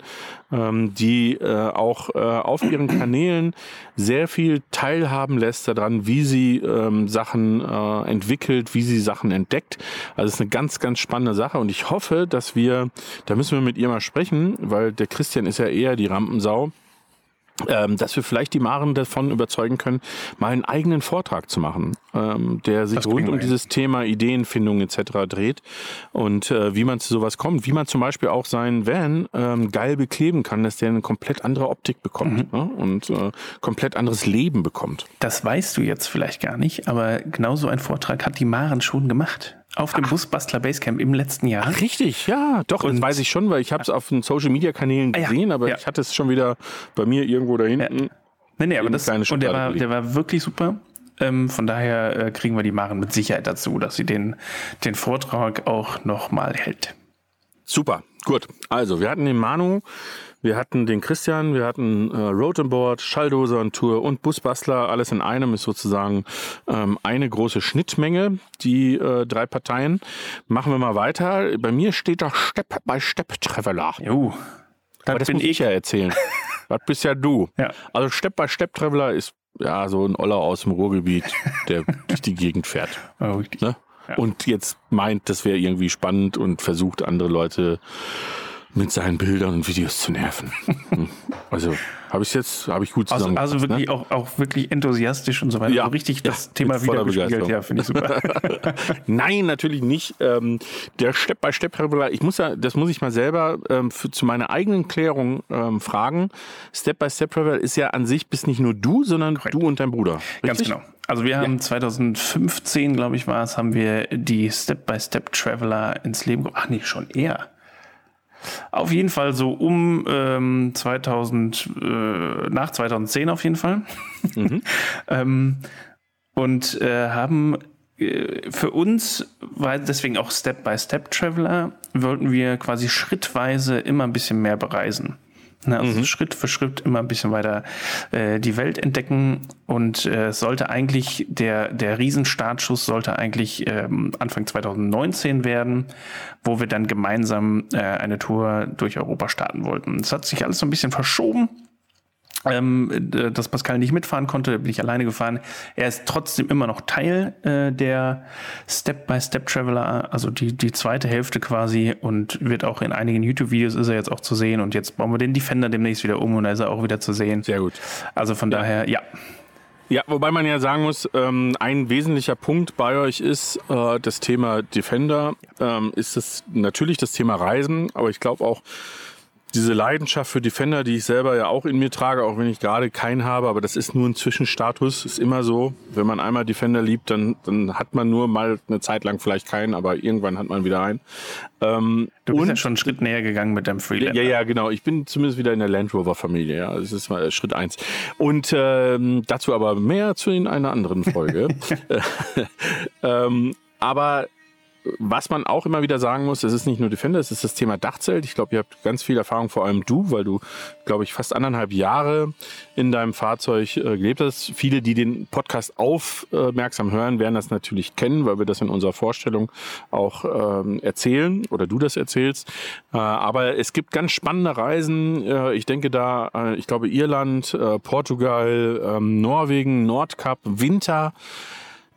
ähm, die äh, auch äh, auf ihren Kanälen sehr viel teilhaben lässt daran, wie sie ähm, Sachen Sachen äh, entwickelt, wie sie Sachen entdeckt. Also es ist eine ganz, ganz spannende Sache und ich hoffe, dass wir, da müssen wir mit ihr mal sprechen, weil der Christian ist ja eher die Rampensau ähm, dass wir vielleicht die Maren davon überzeugen können, mal einen eigenen Vortrag zu machen, ähm, der sich rund um dieses Thema Ideenfindung etc. dreht und äh, wie man zu sowas kommt, wie man zum Beispiel auch seinen Van ähm, geil bekleben kann, dass der eine komplett andere Optik bekommt mhm. ne? und äh, komplett anderes Leben bekommt. Das weißt du jetzt vielleicht gar nicht, aber genau so ein Vortrag hat die Maren schon gemacht auf dem Ach. Busbastler Basecamp im letzten Jahr. Ach, richtig, ja, doch, und das weiß ich schon, weil ich habe es auf den Social Media Kanälen gesehen, ah, ja, aber ja. ich hatte es schon wieder bei mir irgendwo da hinten. Ja. Nee, nee, aber das und der war, der war wirklich super. Ähm, von daher äh, kriegen wir die Maren mit Sicherheit dazu, dass sie den, den Vortrag auch nochmal hält. Super, gut. Also, wir hatten den Manu wir hatten den Christian, wir hatten äh, Road and Board, Schalldoser und Tour und Busbastler. Alles in einem ist sozusagen ähm, eine große Schnittmenge, die äh, drei Parteien. Machen wir mal weiter. Bei mir steht doch Step by Step Traveler. Jo. Aber das bin ich ja erzählen. [laughs] das bist ja du. Ja. Also Step by Step Traveler ist ja so ein Oller aus dem Ruhrgebiet, der [laughs] durch die Gegend fährt. Oh, ne? ja. Und jetzt meint, das wäre irgendwie spannend und versucht andere Leute mit seinen Bildern und Videos zu nerven. also habe ich jetzt, habe ich gut zusammen. Also, also wirklich ne? auch, auch wirklich enthusiastisch und so weiter. Ja, also richtig das ja, Thema wieder gespiegelt. Ja, finde ich super. [laughs] Nein, natürlich nicht. Ähm, der Step by Step ich muss ja, das muss ich mal selber ähm, für, zu meiner eigenen Klärung ähm, fragen. Step by Step Traveler ist ja an sich bist nicht nur du, sondern Correct. du und dein Bruder. Richtig? Ganz genau. Also wir haben ja. 2015, glaube ich, war es, haben wir die Step by Step Traveler ins Leben gebracht. Ach nee, schon eher. Auf jeden Fall so um ähm, 2000, äh, nach 2010 auf jeden Fall. Mhm. [laughs] ähm, und äh, haben äh, für uns, weil deswegen auch Step-by-Step Traveler, wollten wir quasi schrittweise immer ein bisschen mehr bereisen. Ne, also mhm. Schritt für Schritt immer ein bisschen weiter äh, die Welt entdecken und äh, sollte eigentlich der der Riesenstartschuss sollte eigentlich ähm, Anfang 2019 werden, wo wir dann gemeinsam äh, eine Tour durch Europa starten wollten. Es hat sich alles so ein bisschen verschoben ähm, dass Pascal nicht mitfahren konnte, bin ich alleine gefahren. Er ist trotzdem immer noch Teil äh, der Step-by-Step-Traveler, also die, die zweite Hälfte quasi und wird auch in einigen YouTube-Videos ist er jetzt auch zu sehen und jetzt bauen wir den Defender demnächst wieder um und da ist er auch wieder zu sehen. Sehr gut. Also von ja. daher, ja. Ja, wobei man ja sagen muss, ähm, ein wesentlicher Punkt bei euch ist äh, das Thema Defender, ähm, ist es natürlich das Thema Reisen, aber ich glaube auch, diese Leidenschaft für Defender, die ich selber ja auch in mir trage, auch wenn ich gerade keinen habe, aber das ist nur ein Zwischenstatus, ist immer so. Wenn man einmal Defender liebt, dann, dann hat man nur mal eine Zeit lang vielleicht keinen, aber irgendwann hat man wieder einen. Ähm, du bist und, ja schon einen Schritt näher gegangen mit deinem Freelander. Ja, ja, genau. Ich bin zumindest wieder in der Land Rover Familie. Ja, das ist mal Schritt eins. Und ähm, dazu aber mehr zu in einer anderen Folge. [laughs] [laughs] ähm, aber was man auch immer wieder sagen muss, es ist nicht nur Defender, es ist das Thema Dachzelt. Ich glaube, ihr habt ganz viel Erfahrung, vor allem du, weil du, glaube ich, fast anderthalb Jahre in deinem Fahrzeug äh, gelebt hast. Viele, die den Podcast aufmerksam hören, werden das natürlich kennen, weil wir das in unserer Vorstellung auch ähm, erzählen oder du das erzählst. Äh, aber es gibt ganz spannende Reisen. Äh, ich denke da, äh, ich glaube, Irland, äh, Portugal, ähm, Norwegen, Nordkap, Winter.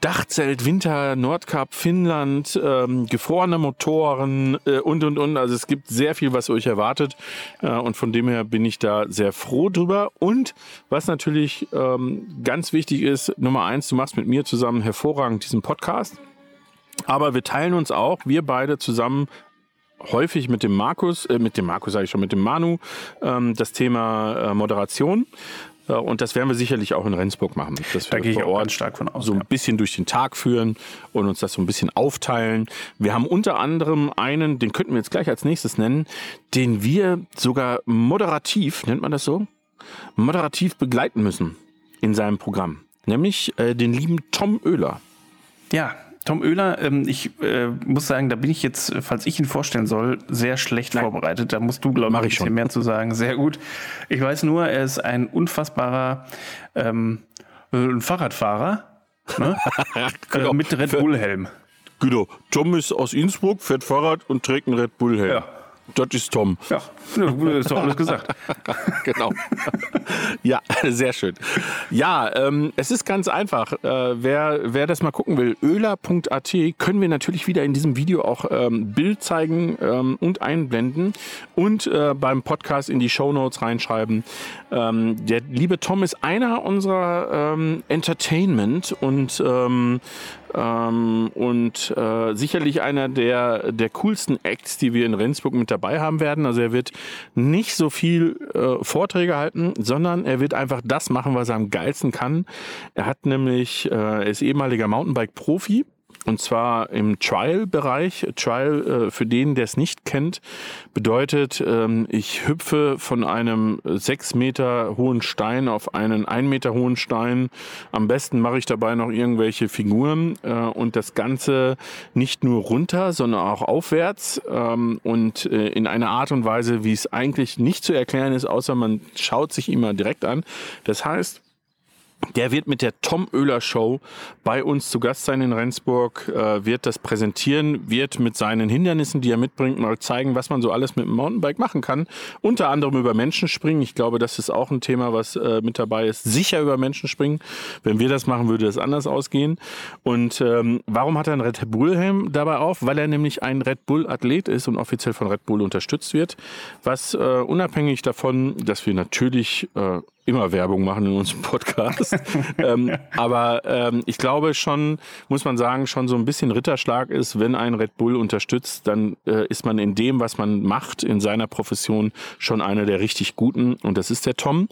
Dachzelt, Winter, Nordkap, Finnland, ähm, gefrorene Motoren äh, und und und. Also es gibt sehr viel, was euch erwartet äh, und von dem her bin ich da sehr froh drüber. Und was natürlich ähm, ganz wichtig ist, Nummer eins, du machst mit mir zusammen hervorragend diesen Podcast. Aber wir teilen uns auch, wir beide zusammen häufig mit dem Markus, äh, mit dem Markus sage ich schon, mit dem Manu, ähm, das Thema äh, Moderation. Und das werden wir sicherlich auch in Rendsburg machen. Dass da wir vor Ort stark von aus, so ein ja. bisschen durch den Tag führen und uns das so ein bisschen aufteilen. Wir haben unter anderem einen, den könnten wir jetzt gleich als nächstes nennen, den wir sogar moderativ, nennt man das so? Moderativ begleiten müssen in seinem Programm. Nämlich äh, den lieben Tom Oehler. Ja, Tom Oehler, ähm, ich äh, muss sagen, da bin ich jetzt, falls ich ihn vorstellen soll, sehr schlecht Nein. vorbereitet. Da musst du, glaube ich, ein bisschen schon. mehr zu sagen. Sehr gut. Ich weiß nur, er ist ein unfassbarer ähm, ein Fahrradfahrer ne? [laughs] genau. äh, mit Red Bull-Helm. Genau. Tom ist aus Innsbruck, fährt Fahrrad und trägt einen Red Bull-Helm. Ja. Das ist Tom. Ja, ist doch alles gesagt. [laughs] genau. ja, sehr schön. Ja, ähm, es ist ganz einfach. Äh, wer, wer das mal gucken will, öler.at können wir natürlich wieder in diesem Video auch ähm, Bild zeigen ähm, und einblenden und äh, beim Podcast in die Show Notes reinschreiben. Ähm, der liebe Tom ist einer unserer ähm, Entertainment und ähm, und äh, sicherlich einer der, der coolsten Acts, die wir in Rendsburg mit dabei haben werden. Also er wird nicht so viel äh, Vorträge halten, sondern er wird einfach das machen, was er am geilsten kann. Er hat nämlich, äh, er ist ehemaliger Mountainbike-Profi und zwar im Trial-Bereich. Trial, äh, für den, der es nicht kennt, bedeutet, ähm, ich hüpfe von einem sechs Meter hohen Stein auf einen ein Meter hohen Stein. Am besten mache ich dabei noch irgendwelche Figuren äh, und das Ganze nicht nur runter, sondern auch aufwärts ähm, und äh, in einer Art und Weise, wie es eigentlich nicht zu erklären ist, außer man schaut sich immer direkt an. Das heißt, der wird mit der Tom Oehler Show bei uns zu Gast sein in Rendsburg, äh, wird das präsentieren, wird mit seinen Hindernissen, die er mitbringt, mal zeigen, was man so alles mit dem Mountainbike machen kann. Unter anderem über Menschen springen. Ich glaube, das ist auch ein Thema, was äh, mit dabei ist. Sicher über Menschen springen. Wenn wir das machen, würde es anders ausgehen. Und ähm, warum hat er einen Red Bull-Helm dabei auf? Weil er nämlich ein Red Bull-Athlet ist und offiziell von Red Bull unterstützt wird. Was äh, unabhängig davon, dass wir natürlich äh, immer Werbung machen in unserem Podcast. [laughs] ähm, aber ähm, ich glaube schon, muss man sagen, schon so ein bisschen Ritterschlag ist, wenn ein Red Bull unterstützt, dann äh, ist man in dem, was man macht, in seiner Profession schon einer der richtig guten. Und das ist der Tom.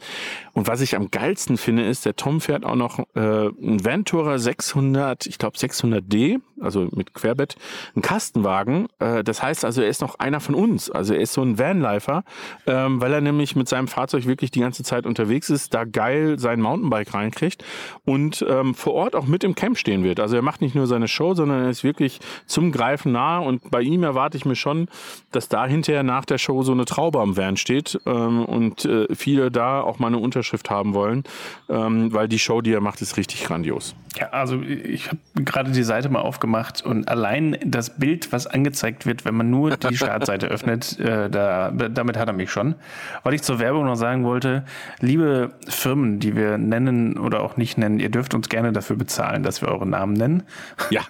Und was ich am geilsten finde, ist, der Tom fährt auch noch äh, ein Ventura 600, ich glaube 600D, also mit Querbett, ein Kastenwagen. Äh, das heißt also, er ist noch einer von uns. Also er ist so ein Vanlifer, ähm, weil er nämlich mit seinem Fahrzeug wirklich die ganze Zeit unterwegs ist, da geil sein Mountainbike reinkriegt und ähm, vor Ort auch mit im Camp stehen wird. Also er macht nicht nur seine Show, sondern er ist wirklich zum Greifen nah und bei ihm erwarte ich mir schon, dass da hinterher nach der Show so eine Traube am Van steht ähm, und äh, viele da auch mal eine Unterschrift haben wollen, ähm, weil die Show, die er macht, ist richtig grandios. Ja, also ich habe gerade die Seite mal aufgemacht und allein das Bild, was angezeigt wird, wenn man nur die [laughs] Startseite öffnet, äh, da, damit hat er mich schon. Was ich zur Werbung noch sagen wollte, liebe Firmen, die wir nennen oder auch nicht nennen, ihr dürft uns gerne dafür bezahlen, dass wir eure Namen nennen. Ja.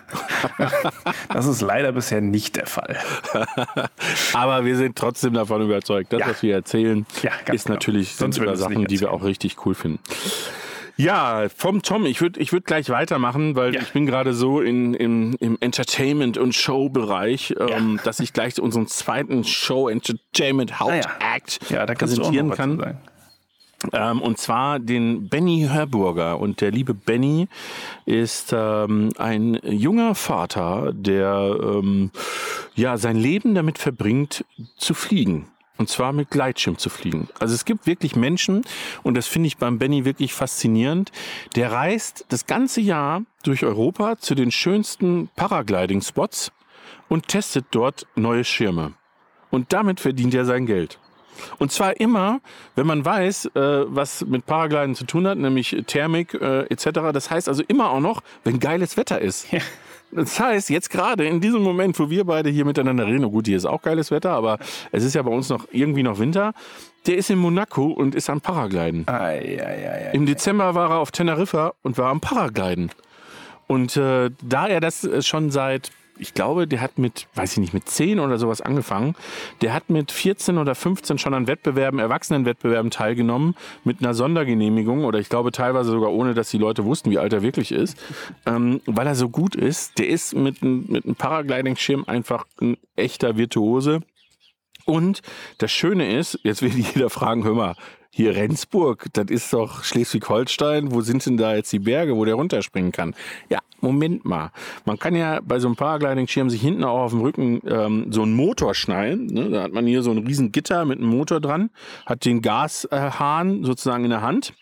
[laughs] das ist leider bisher nicht der Fall. [laughs] Aber wir sind trotzdem davon überzeugt, das, ja. was wir erzählen, ja, ist genau. natürlich sind sogar Sachen, die wir auch richtig cool finden. Ja, vom Tom. Ich würde ich würd gleich weitermachen, weil ja. ich bin gerade so in, in, im Entertainment- und Show-Bereich, ähm, dass ich gleich unseren zweiten Show-Entertainment-Hauptact ah, ja. ja, präsentieren kann. Ähm, und zwar den Benny Hörburger. Und der liebe Benny ist ähm, ein junger Vater, der ähm, ja sein Leben damit verbringt, zu fliegen. Und zwar mit Gleitschirm zu fliegen. Also es gibt wirklich Menschen, und das finde ich beim Benny wirklich faszinierend, der reist das ganze Jahr durch Europa zu den schönsten Paragliding-Spots und testet dort neue Schirme. Und damit verdient er sein Geld. Und zwar immer, wenn man weiß, äh, was mit Paragliden zu tun hat, nämlich Thermik äh, etc. Das heißt also immer auch noch, wenn geiles Wetter ist. Ja. Das heißt, jetzt gerade in diesem Moment, wo wir beide hier miteinander reden, gut, hier ist auch geiles Wetter, aber es ist ja bei uns noch irgendwie noch Winter. Der ist in Monaco und ist am Paragliden. Ei, ei, ei, Im Dezember war er auf Teneriffa und war am Paragliden. Und äh, da er das schon seit ich glaube, der hat mit, weiß ich nicht, mit 10 oder sowas angefangen. Der hat mit 14 oder 15 schon an Wettbewerben, Erwachsenenwettbewerben teilgenommen, mit einer Sondergenehmigung oder ich glaube teilweise sogar ohne, dass die Leute wussten, wie alt er wirklich ist, ähm, weil er so gut ist. Der ist mit, mit einem Paragliding-Schirm einfach ein echter Virtuose. Und das Schöne ist, jetzt will [laughs] jeder fragen, hör mal, hier Rendsburg, das ist doch Schleswig-Holstein, wo sind denn da jetzt die Berge, wo der runterspringen kann? Ja, Moment mal. Man kann ja bei so einem Paragliding-Schirm sich hinten auch auf dem Rücken ähm, so einen Motor schnallen. Ne? Da hat man hier so ein riesen Gitter mit einem Motor dran, hat den Gashahn sozusagen in der Hand.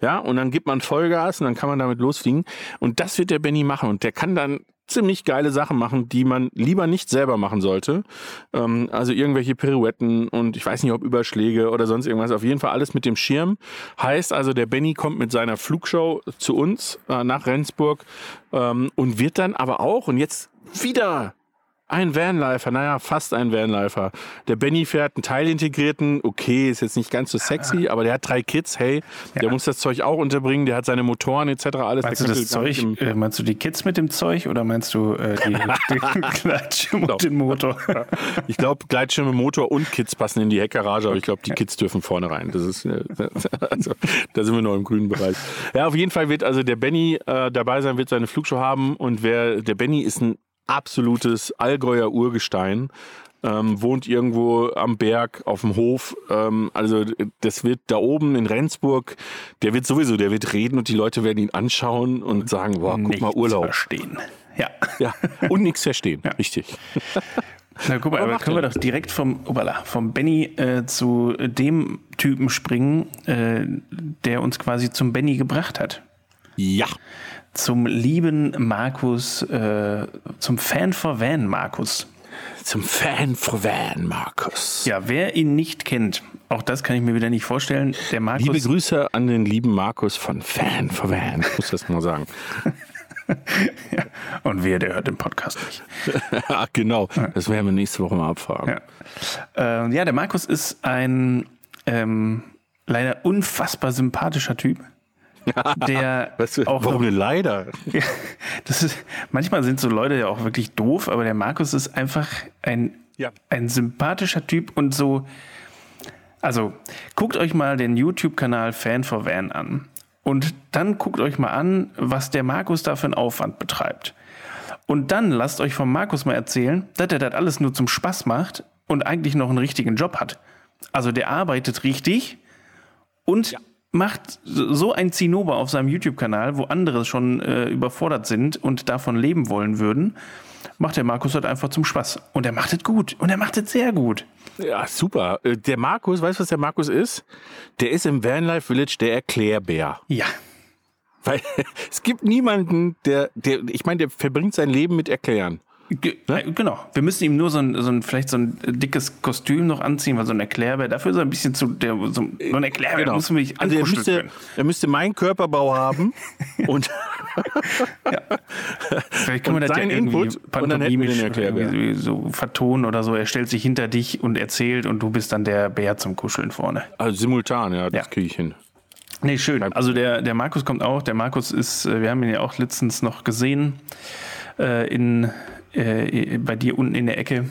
Ja, und dann gibt man Vollgas und dann kann man damit losfliegen. Und das wird der Benny machen. Und der kann dann ziemlich geile Sachen machen, die man lieber nicht selber machen sollte. Ähm, also irgendwelche Pirouetten und ich weiß nicht, ob Überschläge oder sonst irgendwas. Auf jeden Fall alles mit dem Schirm. Heißt also, der Benny kommt mit seiner Flugshow zu uns äh, nach Rendsburg ähm, und wird dann aber auch, und jetzt wieder Ein Vanlifer, naja, fast ein Vanlifer. Der Benny fährt einen teilintegrierten, okay, ist jetzt nicht ganz so sexy, aber der hat drei Kids, hey, der muss das Zeug auch unterbringen, der hat seine Motoren etc. alles. Meinst du das Zeug, äh, meinst du die Kids mit dem Zeug oder meinst du äh, die, [laughs] die Gleitschirm und den Motor? [laughs] Ich glaube, Gleitschirme, Motor und Kids passen in die Heckgarage, aber ich glaube, die Kids dürfen vorne rein. Das ist, äh, [laughs] also, da sind wir noch im grünen Bereich. Ja, auf jeden Fall wird also der Benny äh, dabei sein, wird seine Flugshow haben und wer, der Benny ist ein absolutes Allgäuer Urgestein. Ähm, wohnt irgendwo am Berg auf dem Hof. Ähm, also das wird da oben in Rendsburg, der wird sowieso, der wird reden und die Leute werden ihn anschauen und sagen, boah, guck mal Nichts Urlaub. verstehen. Ja. Ja, und nichts verstehen. Richtig. Na guck mal, Aber können wir doch direkt vom, obala, vom Benny äh, zu dem Typen springen, äh, der uns quasi zum Benny gebracht hat. Ja. Zum lieben Markus, äh, zum Fan for Van Markus. Zum Fan von Van Markus. Ja, wer ihn nicht kennt, auch das kann ich mir wieder nicht vorstellen. Der Markus. Liebe Grüße an den lieben Markus von Fan for Van. Ich muss das mal sagen. [laughs] Und wer, der hört den Podcast nicht. [laughs] Ach, genau. Das werden wir nächste Woche mal abfragen. Ja, äh, ja der Markus ist ein ähm, leider unfassbar sympathischer Typ. Der [laughs] Weißt du, auch warum denn leider? Ja, [laughs] das ist, manchmal sind so Leute ja auch wirklich doof, aber der Markus ist einfach ein, Ja. ein sympathischer Typ und so. Also, guckt euch mal den YouTube-Kanal Fan for Van an. Und dann guckt euch mal an, was der Markus da für einen Aufwand betreibt. Und dann lasst euch vom Markus mal erzählen, dass er das alles nur zum Spaß macht und eigentlich noch einen richtigen Job hat. Also der arbeitet richtig und macht so ein Zinnober auf seinem YouTube-Kanal, wo andere schon äh, überfordert sind und davon leben wollen würden, macht der Markus halt einfach zum Spaß. Und er macht es gut. Und er macht es sehr gut. Ja, super. Äh, Der Markus, weißt du, was der Markus ist? Der ist im Vanlife Village der Erklärbär. Ja. Weil [laughs] es gibt niemanden, der, der, ich meine, der verbringt sein Leben mit Erklären. Ge äh, Genau. Wir müssen ihm nur so ein, so ein, vielleicht so ein dickes Kostüm noch anziehen, weil so ein Erklärbär, dafür ist er ein bisschen zu, der, so, so ein Erklärbär Genau. muss man sich Also er müsste, können. er müsste meinen Körperbau haben [laughs] und Vielleicht können wir und das ja irgendwie Input und dann hätten wir den Erklärbär. irgendwie so vertonen oder so. Er stellt sich hinter dich und erzählt und du bist dann der Bär zum Kuscheln vorne. also simultan, ja, das Ja. kriege ich hin. Nee, schön. Also der, der Markus kommt auch. Der Markus ist, äh, wir haben ihn ja auch letztens noch gesehen, äh, in, äh, bei dir unten in der Ecke.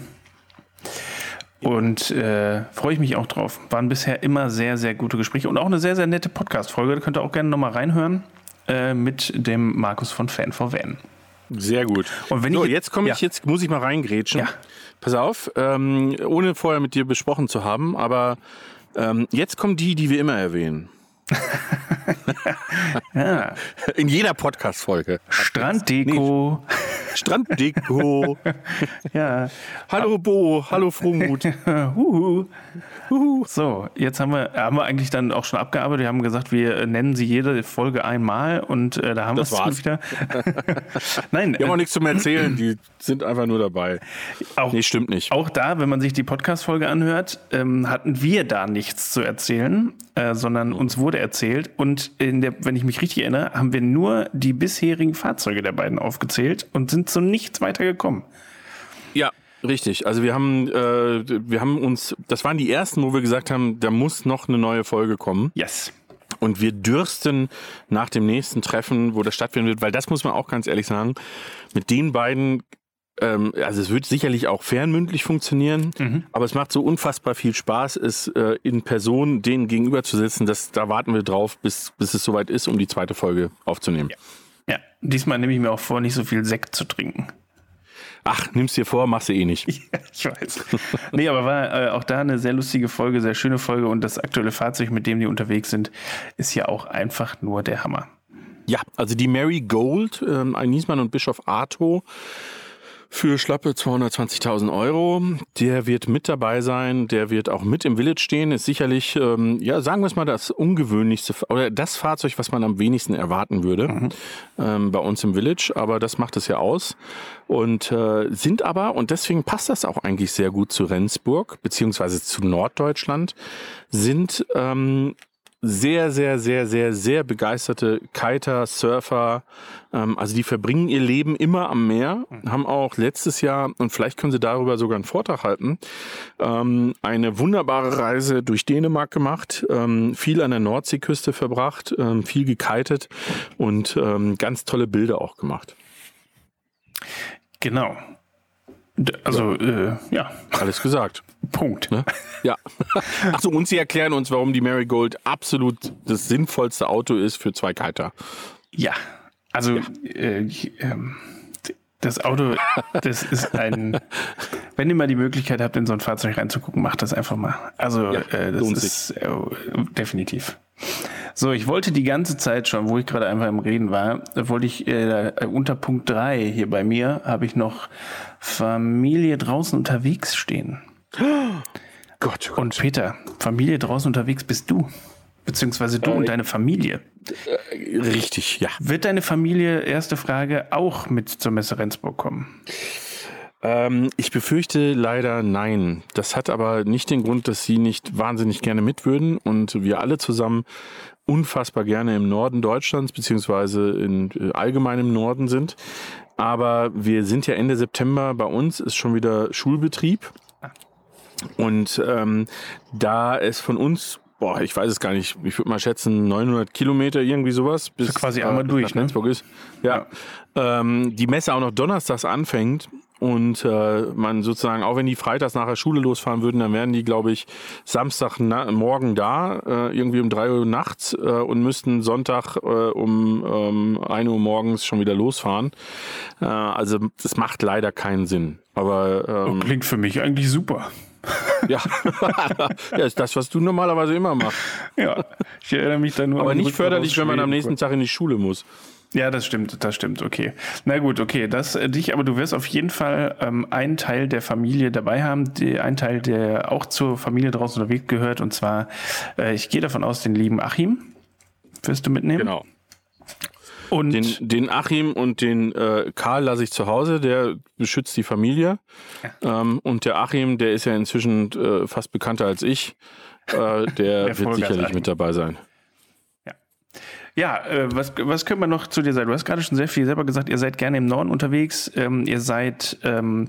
Und äh, freue ich mich auch drauf. Waren bisher immer sehr, sehr gute Gespräche und auch eine sehr, sehr nette Podcast-Folge. Da könnt ihr auch gerne nochmal reinhören äh, mit dem Markus von Fan for Van. Sehr gut. Und wenn so, ich- jetzt komme ich, ja. jetzt muss ich mal reingrätschen. Ja. Pass auf, ähm, ohne vorher mit dir besprochen zu haben, aber ähm, jetzt kommen die, die wir immer erwähnen. [laughs] Ja. In jeder Podcast-Folge. Stranddeko. Stranddeko. [laughs] Ja. hallo Bo, hallo Frohmut. [laughs] So, jetzt haben wir, haben wir eigentlich dann auch schon abgearbeitet. Wir haben gesagt, wir nennen sie jede Folge einmal und äh, da haben wir Das es war's. wieder. Nein, Die haben auch äh, nichts zum Erzählen, die sind einfach nur dabei. auch, Nee, stimmt nicht. auch da, wenn man sich die Podcast-Folge anhört, ähm, hatten wir da nichts zu erzählen, äh, sondern uns wurde erzählt. Und in der, wenn ich mich richtig erinnere, haben wir nur die bisherigen Fahrzeuge der beiden aufgezählt und sind zu nichts weiter gekommen. Ja, richtig. Also wir haben, äh, wir haben uns, das waren die ersten, wo wir gesagt haben, da muss noch eine neue Folge kommen. Yes. Und wir dürsten nach dem nächsten Treffen, wo das stattfinden wird, weil das muss man auch ganz ehrlich sagen, mit den beiden, ähm, also es wird sicherlich auch fernmündlich funktionieren, aber es macht so unfassbar viel Spaß, es äh, in Person denen gegenüber zu sitzen. Das, da warten wir drauf, bis, bis es soweit ist, um die zweite Folge aufzunehmen. Ja, diesmal nehme ich mir auch vor, nicht so viel Sekt zu trinken. Ach, nimm's dir vor, machst du eh nicht. [laughs] Ja, ich weiß. nee, aber war äh, auch da eine sehr lustige Folge, sehr schöne Folge und das aktuelle Fahrzeug, mit dem die unterwegs sind, ist ja auch einfach nur der Hammer. Ja, also die Mary Gold, ähm, ein Niesmann und Bischof Arto für schlappe 220.000 Euro. Der wird mit dabei sein, der wird auch mit im Village stehen. Ist sicherlich, ähm, ja, sagen wir es mal, das ungewöhnlichste oder das Fahrzeug, was man am wenigsten erwarten würde ähm, bei uns im Village. Aber das macht es ja aus. Und äh, sind aber, und deswegen passt das auch eigentlich sehr gut zu Rendsburg, beziehungsweise zu Norddeutschland, sind ähm, sehr, sehr, sehr, sehr, sehr begeisterte Kiter, Surfer. Ähm, also die verbringen ihr Leben immer am Meer, haben auch letztes Jahr, und vielleicht können sie darüber sogar einen Vortrag halten, ähm, eine wunderbare Reise durch Dänemark gemacht, ähm, viel an der Nordseeküste verbracht, ähm, viel gekitet und ähm, ganz tolle Bilder auch gemacht. Genau. Also, äh, ja, Alles gesagt. [laughs] Punkt. Ne? Ja. [laughs] Achso, und sie erklären uns, warum die Marigold absolut das sinnvollste Auto ist für zwei Kiter. Ja, also Äh, ich, ähm, das Auto, das ist ein. [laughs] Wenn ihr mal die Möglichkeit habt, in so ein Fahrzeug reinzugucken, macht das einfach mal. Also Ja, äh, das ist äh, definitiv. So, ich wollte die ganze Zeit schon, wo ich gerade einfach im Reden war, wollte ich äh, unter Punkt 3 hier bei mir, habe ich noch Familie draußen unterwegs stehen. Gott, Und Peter, Familie draußen unterwegs bist du. Beziehungsweise du und deine Familie. richtig, ja. Wird deine Familie, erste Frage, auch mit zur Messe Rendsburg kommen? Ähm, ich befürchte leider nein. Das hat aber nicht den Grund, dass sie nicht wahnsinnig gerne mit würden und wir alle zusammen unfassbar gerne im Norden Deutschlands beziehungsweise in äh, allgemein im Norden sind. Aber wir sind ja Ende September, bei uns ist schon wieder Schulbetrieb. Und ähm, da es von uns, boah, ich weiß es gar nicht, ich würde mal schätzen 900 Kilometer, irgendwie sowas, bis quasi einmal durch, nach ne? Rendsburg ist. Ja, Ähm, die Messe auch noch donnerstags anfängt und äh, man sozusagen, auch wenn die freitags nach der Schule losfahren würden, dann wären die, glaube ich, Samstag na, morgen da, äh, irgendwie um drei Uhr nachts äh, und müssten Sonntag äh, um ähm, 1 Uhr morgens schon wieder losfahren. Äh, also das macht leider keinen Sinn. Aber ähm, Klingt für mich eigentlich super. ja. [laughs] ja, ist das, was du normalerweise immer machst. Ja, ich erinnere mich da nur Aber nicht förderlich, wenn man am nächsten Tag in die Schule muss. Ja, das stimmt, das stimmt, okay. Na gut, okay, das äh, dich, aber du wirst auf jeden Fall ähm, einen Teil der Familie dabei haben, die, einen Teil, der auch zur Familie draußen unterwegs gehört, und zwar, äh, ich gehe davon aus, den lieben Achim wirst du mitnehmen. Genau. Und Den, den Achim und den äh, Karl lasse ich zu Hause, der beschützt die Familie. Ähm, und der Achim, der ist ja inzwischen äh, fast bekannter als ich. Äh, der, [laughs] Der wird sicherlich Achim. mit dabei sein. Ja, äh, was, was können wir noch zu dir sagen? Du hast gerade schon sehr viel selber gesagt, ihr seid gerne im Norden unterwegs. Ähm, ihr seid ähm,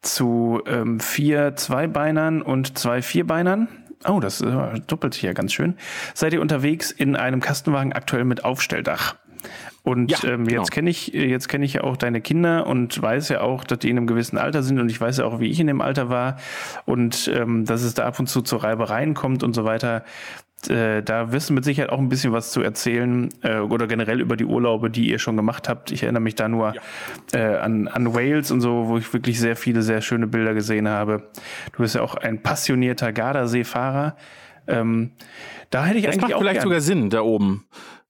zu ähm, vier Zweibeinern und zwei Vierbeinern. Oh, das äh, doppelt sich ja ganz schön. Seid ihr unterwegs in einem Kastenwagen aktuell mit Aufstelldach? Und Ja, ähm, genau. jetzt kenne ich jetzt kenne ich ja auch deine Kinder und weiß ja auch, dass die in einem gewissen Alter sind und ich weiß ja auch, wie ich in dem Alter war und ähm, dass es da ab und zu zu Reibereien kommt und so weiter. Äh, da wirst du mit Sicherheit auch ein bisschen was zu erzählen äh, oder generell über die Urlaube, die ihr schon gemacht habt. Ich erinnere mich da nur äh, an, an Wales und so, wo ich wirklich sehr viele, sehr schöne Bilder gesehen habe. Du bist ja auch ein passionierter Gardaseefahrer. Ähm, da hätte ich Das eigentlich macht auch vielleicht gern. sogar Sinn, da oben.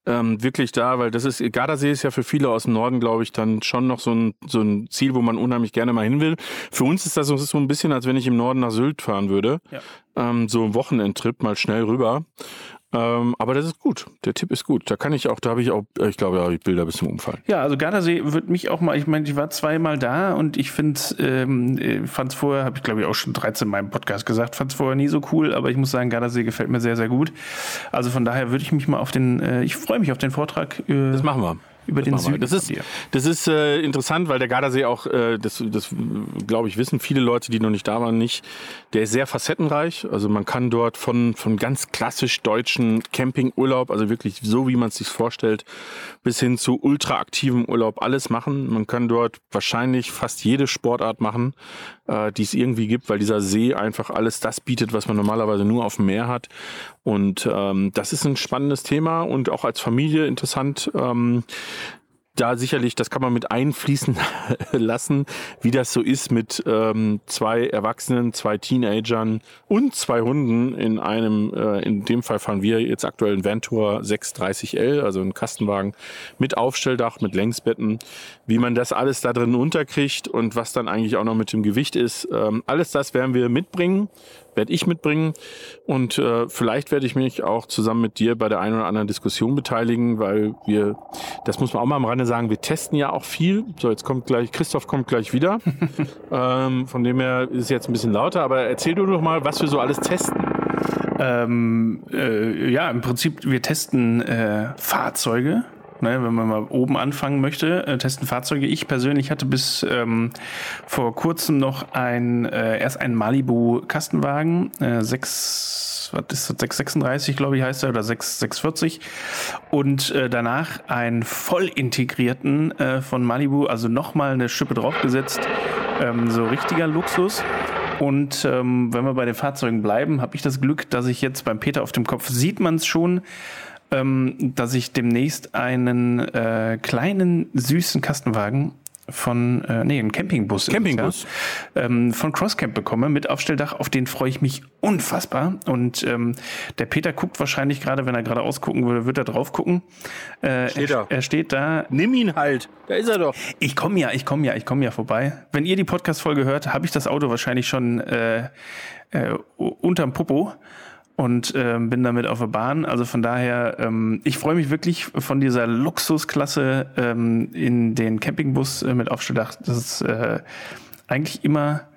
Ähm, wirklich da, weil das ist, Gardasee ist ja für viele aus dem Norden, glaube ich, dann schon noch so ein, so ein Ziel, wo man unheimlich gerne mal hin will. Für uns ist das so ein bisschen, als wenn ich im Norden nach Sylt fahren würde. Ja. Ähm, so ein Wochenendtrip mal schnell rüber. Ähm, aber das ist gut. Der Tipp ist gut. Da kann ich auch, da habe ich auch, ich glaube, da habe ich Bilder bis zum Umfallen. Ja, also Gardasee wird mich auch mal, ich meine, ich war zweimal da und ich finde, ähm, äh, fand es vorher, habe ich glaube ich auch schon 13 in meinem Podcast gesagt, fand es vorher nie so cool, aber ich muss sagen, Gardasee gefällt mir sehr, sehr gut. Also von daher würde ich mich mal auf den, äh, ich freue mich auf den Vortrag äh, Das machen wir. Über den. Süden Das ist, das ist äh, interessant, weil der Gardasee auch, äh, das, das glaube ich, wissen viele Leute, die noch nicht da waren, nicht. Der ist sehr facettenreich. Also man kann dort von, von ganz klassisch deutschen Campingurlaub, also wirklich so, wie man es sich vorstellt, bis hin zu ultraaktivem Urlaub alles machen. Man kann dort wahrscheinlich fast jede Sportart machen, äh, die es irgendwie gibt, weil dieser See einfach alles das bietet, was man normalerweise nur auf dem Meer hat. Und ähm, das ist ein spannendes Thema und auch als Familie interessant. Ähm, da sicherlich, das kann man mit einfließen [laughs] lassen, wie das so ist mit ähm, zwei Erwachsenen, zwei Teenagern und zwei Hunden in einem, äh, in dem Fall fahren wir jetzt aktuell einen Ventur 630L, also einen Kastenwagen mit Aufstelldach, mit Längsbetten, wie man das alles da drin unterkriegt und was dann eigentlich auch noch mit dem Gewicht ist. Ähm, alles das werden wir mitbringen werde ich mitbringen. Und äh, vielleicht werde ich mich auch zusammen mit dir bei der einen oder anderen Diskussion beteiligen, weil wir, das muss man auch mal am Rande sagen, wir testen ja auch viel. So, jetzt kommt gleich, Christoph kommt gleich wieder. [laughs] ähm, von dem her ist es jetzt ein bisschen lauter, aber erzähl du doch mal, was wir so alles testen. Ähm, äh, ja, im Prinzip, wir testen äh, Fahrzeuge. Ne, wenn man mal oben anfangen möchte, äh, testen Fahrzeuge. Ich persönlich hatte bis ähm, vor kurzem noch ein, äh, erst einen Malibu Kastenwagen, äh, 6, was ist das, 636, glaube ich, heißt er, oder 6, 640. Und äh, danach einen voll integrierten äh, von Malibu, also nochmal eine Schippe draufgesetzt. Ähm, so richtiger Luxus. Und ähm, wenn wir bei den Fahrzeugen bleiben, habe ich das Glück, dass ich jetzt beim Peter auf dem Kopf sieht man es schon, ähm, dass ich demnächst einen äh, kleinen süßen Kastenwagen von, äh, nee, einen Campingbus, ist es, Campingbus. Ja, ähm, von Crosscamp bekomme mit Aufstelldach. Auf den freue ich mich unfassbar. Und ähm, der Peter guckt wahrscheinlich gerade, wenn er gerade ausgucken würde, wird er drauf gucken. Äh, Steht er, er. er steht da. Nimm ihn halt. Da ist er doch. Ich komme ja, ich komme ja, ich komme ja vorbei. Wenn ihr die Podcast-Folge hört, habe ich das Auto wahrscheinlich schon äh, äh, unterm Popo und ähm, bin damit auf der Bahn. Also von daher, ähm, ich freue mich wirklich von dieser Luxusklasse ähm, in den Campingbus äh, mit Aufstelldach. Das ist äh, eigentlich immer,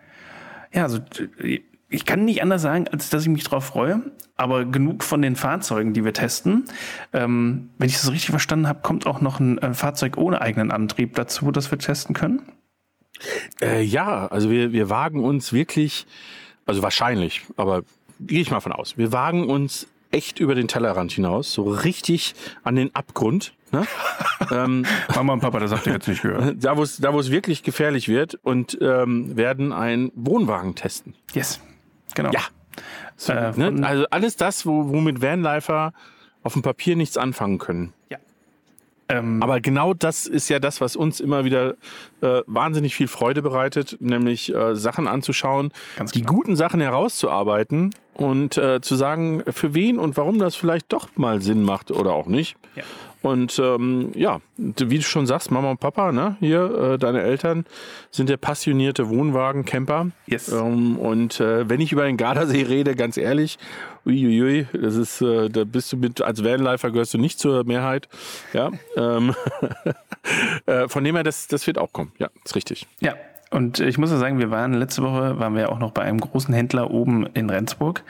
ja, also äh, ich kann nicht anders sagen, als dass ich mich drauf freue. Aber genug von den Fahrzeugen, die wir testen. Ähm, wenn ich das richtig verstanden habe, kommt auch noch ein äh, Fahrzeug ohne eigenen Antrieb dazu, das wir testen können. Äh, ja, also wir, wir wagen uns wirklich, also wahrscheinlich, aber gehe ich mal von aus, wir wagen uns echt über den Tellerrand hinaus, so richtig an den Abgrund. Ne? [laughs] ähm, Mama und Papa, das habt ihr jetzt nicht gehört. [laughs] da, wo es da, wo es wirklich gefährlich wird und ähm, werden einen Wohnwagen testen. Yes. Genau. Ja. So, Äh, ne? Also alles das, wo, womit Vanlifer auf dem Papier nichts anfangen können. Ähm, Aber genau das ist ja das, was uns immer wieder äh, wahnsinnig viel Freude bereitet, nämlich äh, Sachen anzuschauen, Ganz die genau. guten Sachen herauszuarbeiten und äh, zu sagen, für wen und warum das vielleicht doch mal Sinn macht oder auch nicht. Ja. Und ähm, ja, wie du schon sagst, Mama und Papa, ne, hier, äh, deine Eltern sind ja passionierte Wohnwagen-Camper. Yes. Ähm, und äh, wenn ich über den Gardasee rede, ganz ehrlich, uiuiui, das ist, äh, da bist du mit, als Vanlifer gehörst du nicht zur Mehrheit. Ja. Ähm, [laughs] äh, von dem her, das, das wird auch kommen. Ja, ist richtig. Ja, und ich muss ja sagen, wir waren letzte Woche, waren wir auch noch bei einem großen Händler oben in Rendsburg.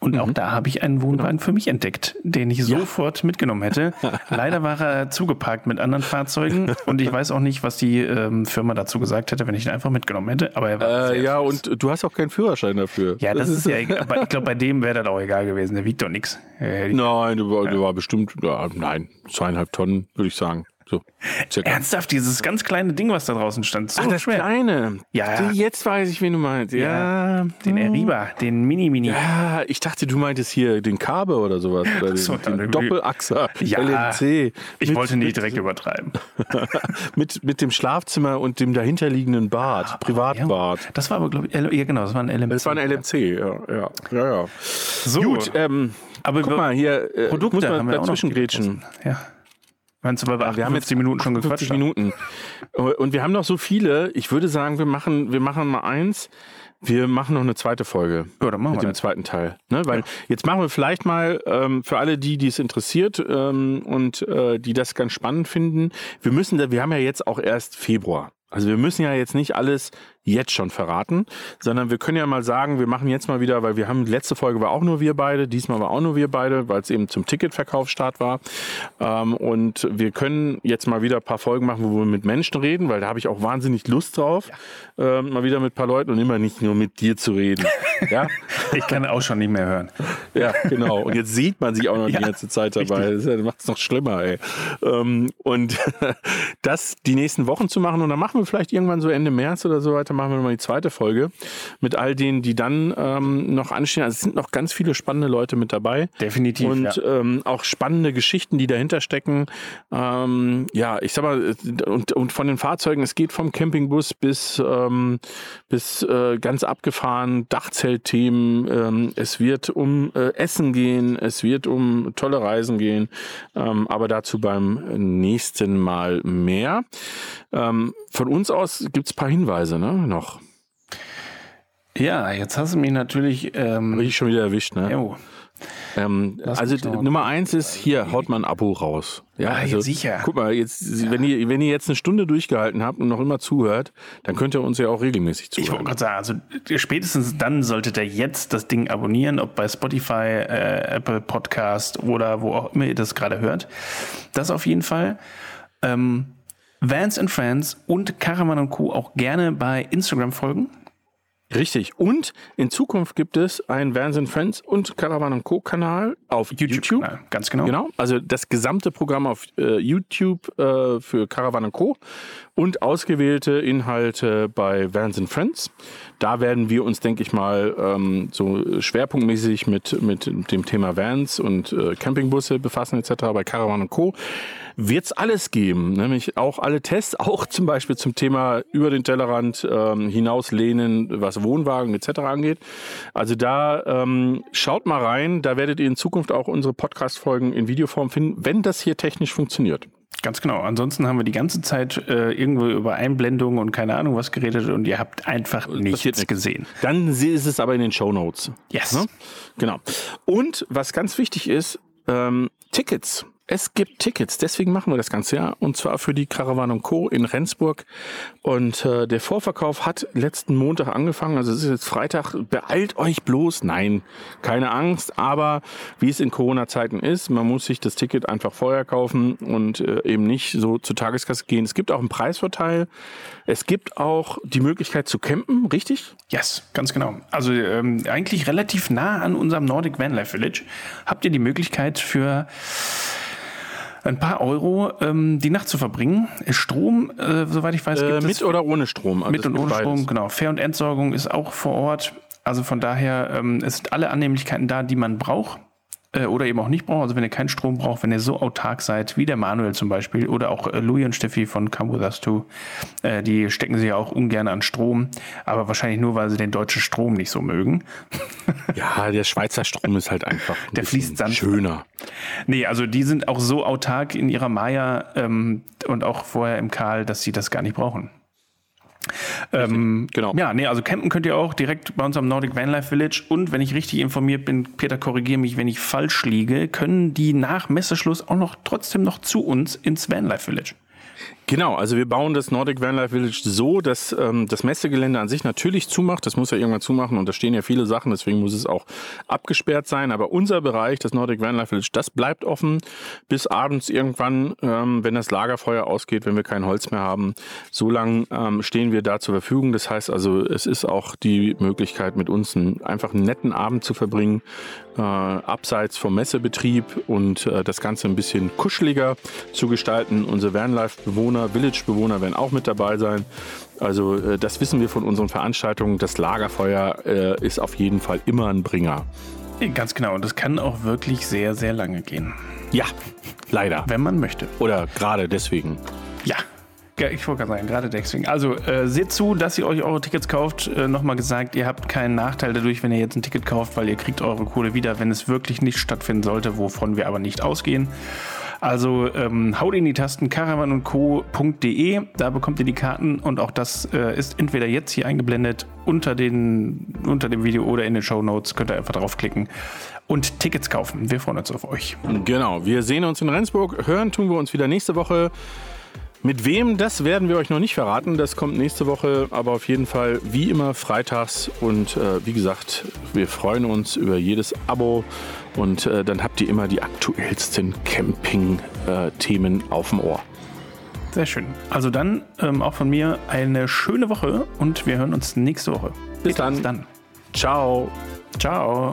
Und auch da habe ich einen Wohnwagen für mich entdeckt, den ich sofort mitgenommen hätte. [laughs] Leider war er zugeparkt mit anderen Fahrzeugen und ich weiß auch nicht, was die ähm, Firma dazu gesagt hätte, wenn ich ihn einfach mitgenommen hätte. Aber er war Äh, ja, süß. und du hast auch keinen Führerschein dafür. Ja, das, ist ja [laughs] egal. Aber ich glaube, bei dem wäre das auch egal gewesen. Der wiegt doch nichts. Äh, Nein, du war, du war bestimmt, ja, nein, zweieinhalb Tonnen, würde ich sagen. So. Ernsthaft, dieses ganz kleine Ding, was da draußen stand. So Ach, das schwer. kleine. Ja. Jetzt weiß ich, wen du meinst. Ja. Den Eriba, den Mini-Mini. Ja, ich dachte, du meintest hier den Kabe oder sowas. Oder den, so, den Doppelachser, Ja, LMC. Ich mit, wollte nicht mit, direkt übertreiben. [laughs] mit, mit dem Schlafzimmer und dem dahinterliegenden Bad, Privatbad. Ja, das war aber, glaube ich, L ja genau, das war ein LMC. Das war ein LMC, ja, ja, ja. ja. So, Gut, ähm, aber guck mal hier, äh, Produkte muss man dazwischen grätschen. Ja. Meinst du, weil wir, Wir haben jetzt 58 Minuten schon gequatscht 50 Minuten. Und wir haben noch so viele. Ich würde sagen, wir machen, wir machen mal eins. Wir machen noch eine zweite Folge. Ja, dann machen mit wir dem das. zweiten Teil. Ne? Weil jetzt machen wir vielleicht mal ähm, für alle die, die es interessiert ähm, und äh, die das ganz spannend finden. Wir müssen, wir haben ja jetzt auch erst Februar. Also wir müssen ja jetzt nicht alles jetzt schon verraten, sondern wir können ja mal sagen, wir machen jetzt mal wieder, weil wir haben, letzte Folge war auch nur wir beide, diesmal war auch nur wir beide, weil es eben zum Ticketverkaufsstart war. Ähm, und wir können jetzt mal wieder ein paar Folgen machen, wo wir mit Menschen reden, weil da habe ich auch wahnsinnig Lust drauf, ähm, mal wieder mit ein paar Leuten und immer nicht nur mit dir zu reden. [laughs] ja, Ich kann auch schon nicht mehr hören. ja, genau. Und jetzt sieht man sich auch noch Ja, die ganze Zeit dabei. Das macht es noch schlimmer, ey. Ähm, und [laughs] das die nächsten Wochen zu machen und dann machen wir vielleicht irgendwann so Ende März oder so weiter, machen wir nochmal die zweite Folge mit all denen, die dann ähm, noch anstehen. Also es sind noch ganz viele spannende Leute mit dabei. Definitiv, Und ja. ähm, auch spannende Geschichten, die dahinter stecken. Ähm, ja, ich sag mal, und, und von den Fahrzeugen, es geht vom Campingbus bis, ähm, bis äh, ganz abgefahren, Dachzeltthemen. Ähm, es wird um äh, Essen gehen, es wird um tolle Reisen gehen, ähm, aber dazu beim nächsten Mal mehr. Ähm, von uns aus gibt's ein paar Hinweise ne, noch. Ja, jetzt hast du mich natürlich. Ähm, Habe ich schon wieder erwischt, ne? jo. Ähm, also Nummer eins ist, hier haut man ein Abo raus. Ja, Ah, also, sicher. Guck mal, jetzt, wenn, ihr, wenn ihr jetzt eine Stunde durchgehalten habt und noch immer zuhört, dann könnt ihr uns ja auch regelmäßig Ich wollte zuhören. gerade sagen, also spätestens dann solltet ihr jetzt das Ding abonnieren, ob bei Spotify, äh, Apple Podcast oder wo auch immer ihr das gerade hört. Das auf jeden Fall. Ähm, Vans and Friends und Caravan und Co. auch gerne bei Instagram folgen. Richtig. Und in Zukunft gibt es einen Vans and Friends und Caravan Co. Kanal auf YouTube. Na, ganz genau. Genau, also das gesamte Programm auf äh, YouTube äh, für Caravan Co. und ausgewählte Inhalte bei Vans and Friends. Da werden wir uns, denke ich mal, ähm, so schwerpunktmäßig mit, mit dem Thema Vans und äh, Campingbusse befassen etc. Bei Caravan Co. wird es alles geben, nämlich auch alle Tests, [laughs] auch zum Beispiel zum Thema über den Tellerrand ähm, hinauslehnen, was Wohnwagen etc. angeht. Also da ähm, schaut mal rein, da werdet ihr in Zukunft auch unsere Podcast-Folgen in Videoform finden, wenn das hier technisch funktioniert. Ganz genau. Ansonsten haben wir die ganze Zeit äh, irgendwo über Einblendungen und keine Ahnung was geredet und ihr habt einfach nichts nichts. gesehen. Dann ist es aber in den Show Notes. Yes. Ne? Genau. Und was ganz wichtig ist, ähm, Tickets. Es gibt Tickets, deswegen machen wir das Ganze ja. Und zwar für die Caravan Co. in Rendsburg. Und äh, der Vorverkauf hat letzten Montag angefangen. Also es ist jetzt Freitag. Beeilt euch bloß. Nein, keine Angst. Aber wie es in Corona-Zeiten ist, man muss sich das Ticket einfach vorher kaufen und äh, eben nicht so zur Tageskasse gehen. Es gibt auch einen Preisvorteil. Es gibt auch die Möglichkeit zu campen, richtig? Yes, ganz genau. Also ähm, eigentlich relativ nah an unserem Nordic Vanlife Village habt ihr die Möglichkeit für ein paar Euro ähm, die Nacht zu verbringen. Strom, äh, soweit ich weiß, Äh, gibt mit es oder ohne Strom? Also mit und ohne beides. Strom. Genau. Fair- und Entsorgung ist auch vor Ort. Also von daher ähm, es sind alle Annehmlichkeiten da, die man braucht äh, oder eben auch nicht braucht. Also wenn ihr keinen Strom braucht, wenn ihr so autark seid, wie der Manuel zum Beispiel oder auch äh, Louis und Steffi von Come With Us Too, äh, die stecken sich ja auch ungern an Strom, aber wahrscheinlich nur, weil sie den deutschen Strom nicht so mögen. [laughs] Ja, der Schweizer Strom ist halt einfach ein Der fließt sanft. schöner. Nee, also die sind auch so autark in ihrer Maya ähm, und auch vorher im Karl, dass sie das gar nicht brauchen. Ähm, genau. Ja, nee, also campen könnt ihr auch direkt bei uns am Nordic Vanlife Village. Und wenn ich richtig informiert bin, Peter, korrigiere mich, wenn ich falsch liege, können die nach Messeschluss auch noch trotzdem noch zu uns ins Vanlife Village. Genau, also wir bauen das Nordic Vanlife Village so, dass ähm, das Messegelände an sich natürlich zumacht. Das muss ja irgendwann zumachen und da stehen ja viele Sachen, deswegen muss es auch abgesperrt sein. Aber unser Bereich, das Nordic Vanlife Village, das bleibt offen bis abends irgendwann, ähm, wenn das Lagerfeuer ausgeht, wenn wir kein Holz mehr haben. So lang ähm, stehen wir da zur Verfügung. Das heißt also, es ist auch die Möglichkeit, mit uns einen, einfach einen netten Abend zu verbringen, äh, abseits vom Messebetrieb und äh, das Ganze ein bisschen kuscheliger zu gestalten. Unsere Vanlife-Bewohner, Village-Bewohner werden auch mit dabei sein. Also äh, das wissen wir von unseren Veranstaltungen. Das Lagerfeuer äh, ist auf jeden Fall immer ein Bringer. Ganz genau. Und das kann auch wirklich sehr, sehr lange gehen, Ja, leider. wenn man möchte. Oder gerade deswegen. Ja. Ich wollte gerade sagen, gerade deswegen. Also äh, seht zu, dass ihr euch eure Tickets kauft. Äh, Nochmal gesagt, ihr habt keinen Nachteil dadurch, wenn ihr jetzt ein Ticket kauft, weil ihr kriegt eure Kohle wieder, wenn es wirklich nicht stattfinden sollte, wovon wir aber nicht ausgehen. Also ähm, haut in die Tasten caravanundco.de, da bekommt ihr die Karten und auch das äh, ist entweder jetzt hier eingeblendet unter, den, unter dem Video oder in den Show Notes. Könnt ihr einfach draufklicken und Tickets kaufen. Wir freuen uns auf euch. Genau, wir sehen uns in Rendsburg. Hören tun wir uns wieder nächste Woche. Mit wem, das werden wir euch noch nicht verraten. Das kommt nächste Woche, aber auf jeden Fall wie immer freitags. Und äh, wie gesagt, wir freuen uns über jedes Abo. Und äh, dann habt ihr immer die aktuellsten Camping-Themen auf dem Ohr. Sehr schön. Also dann ähm, auch von mir eine schöne Woche und wir hören uns nächste Woche. Bis dann. Bis dann. Ciao. Ciao.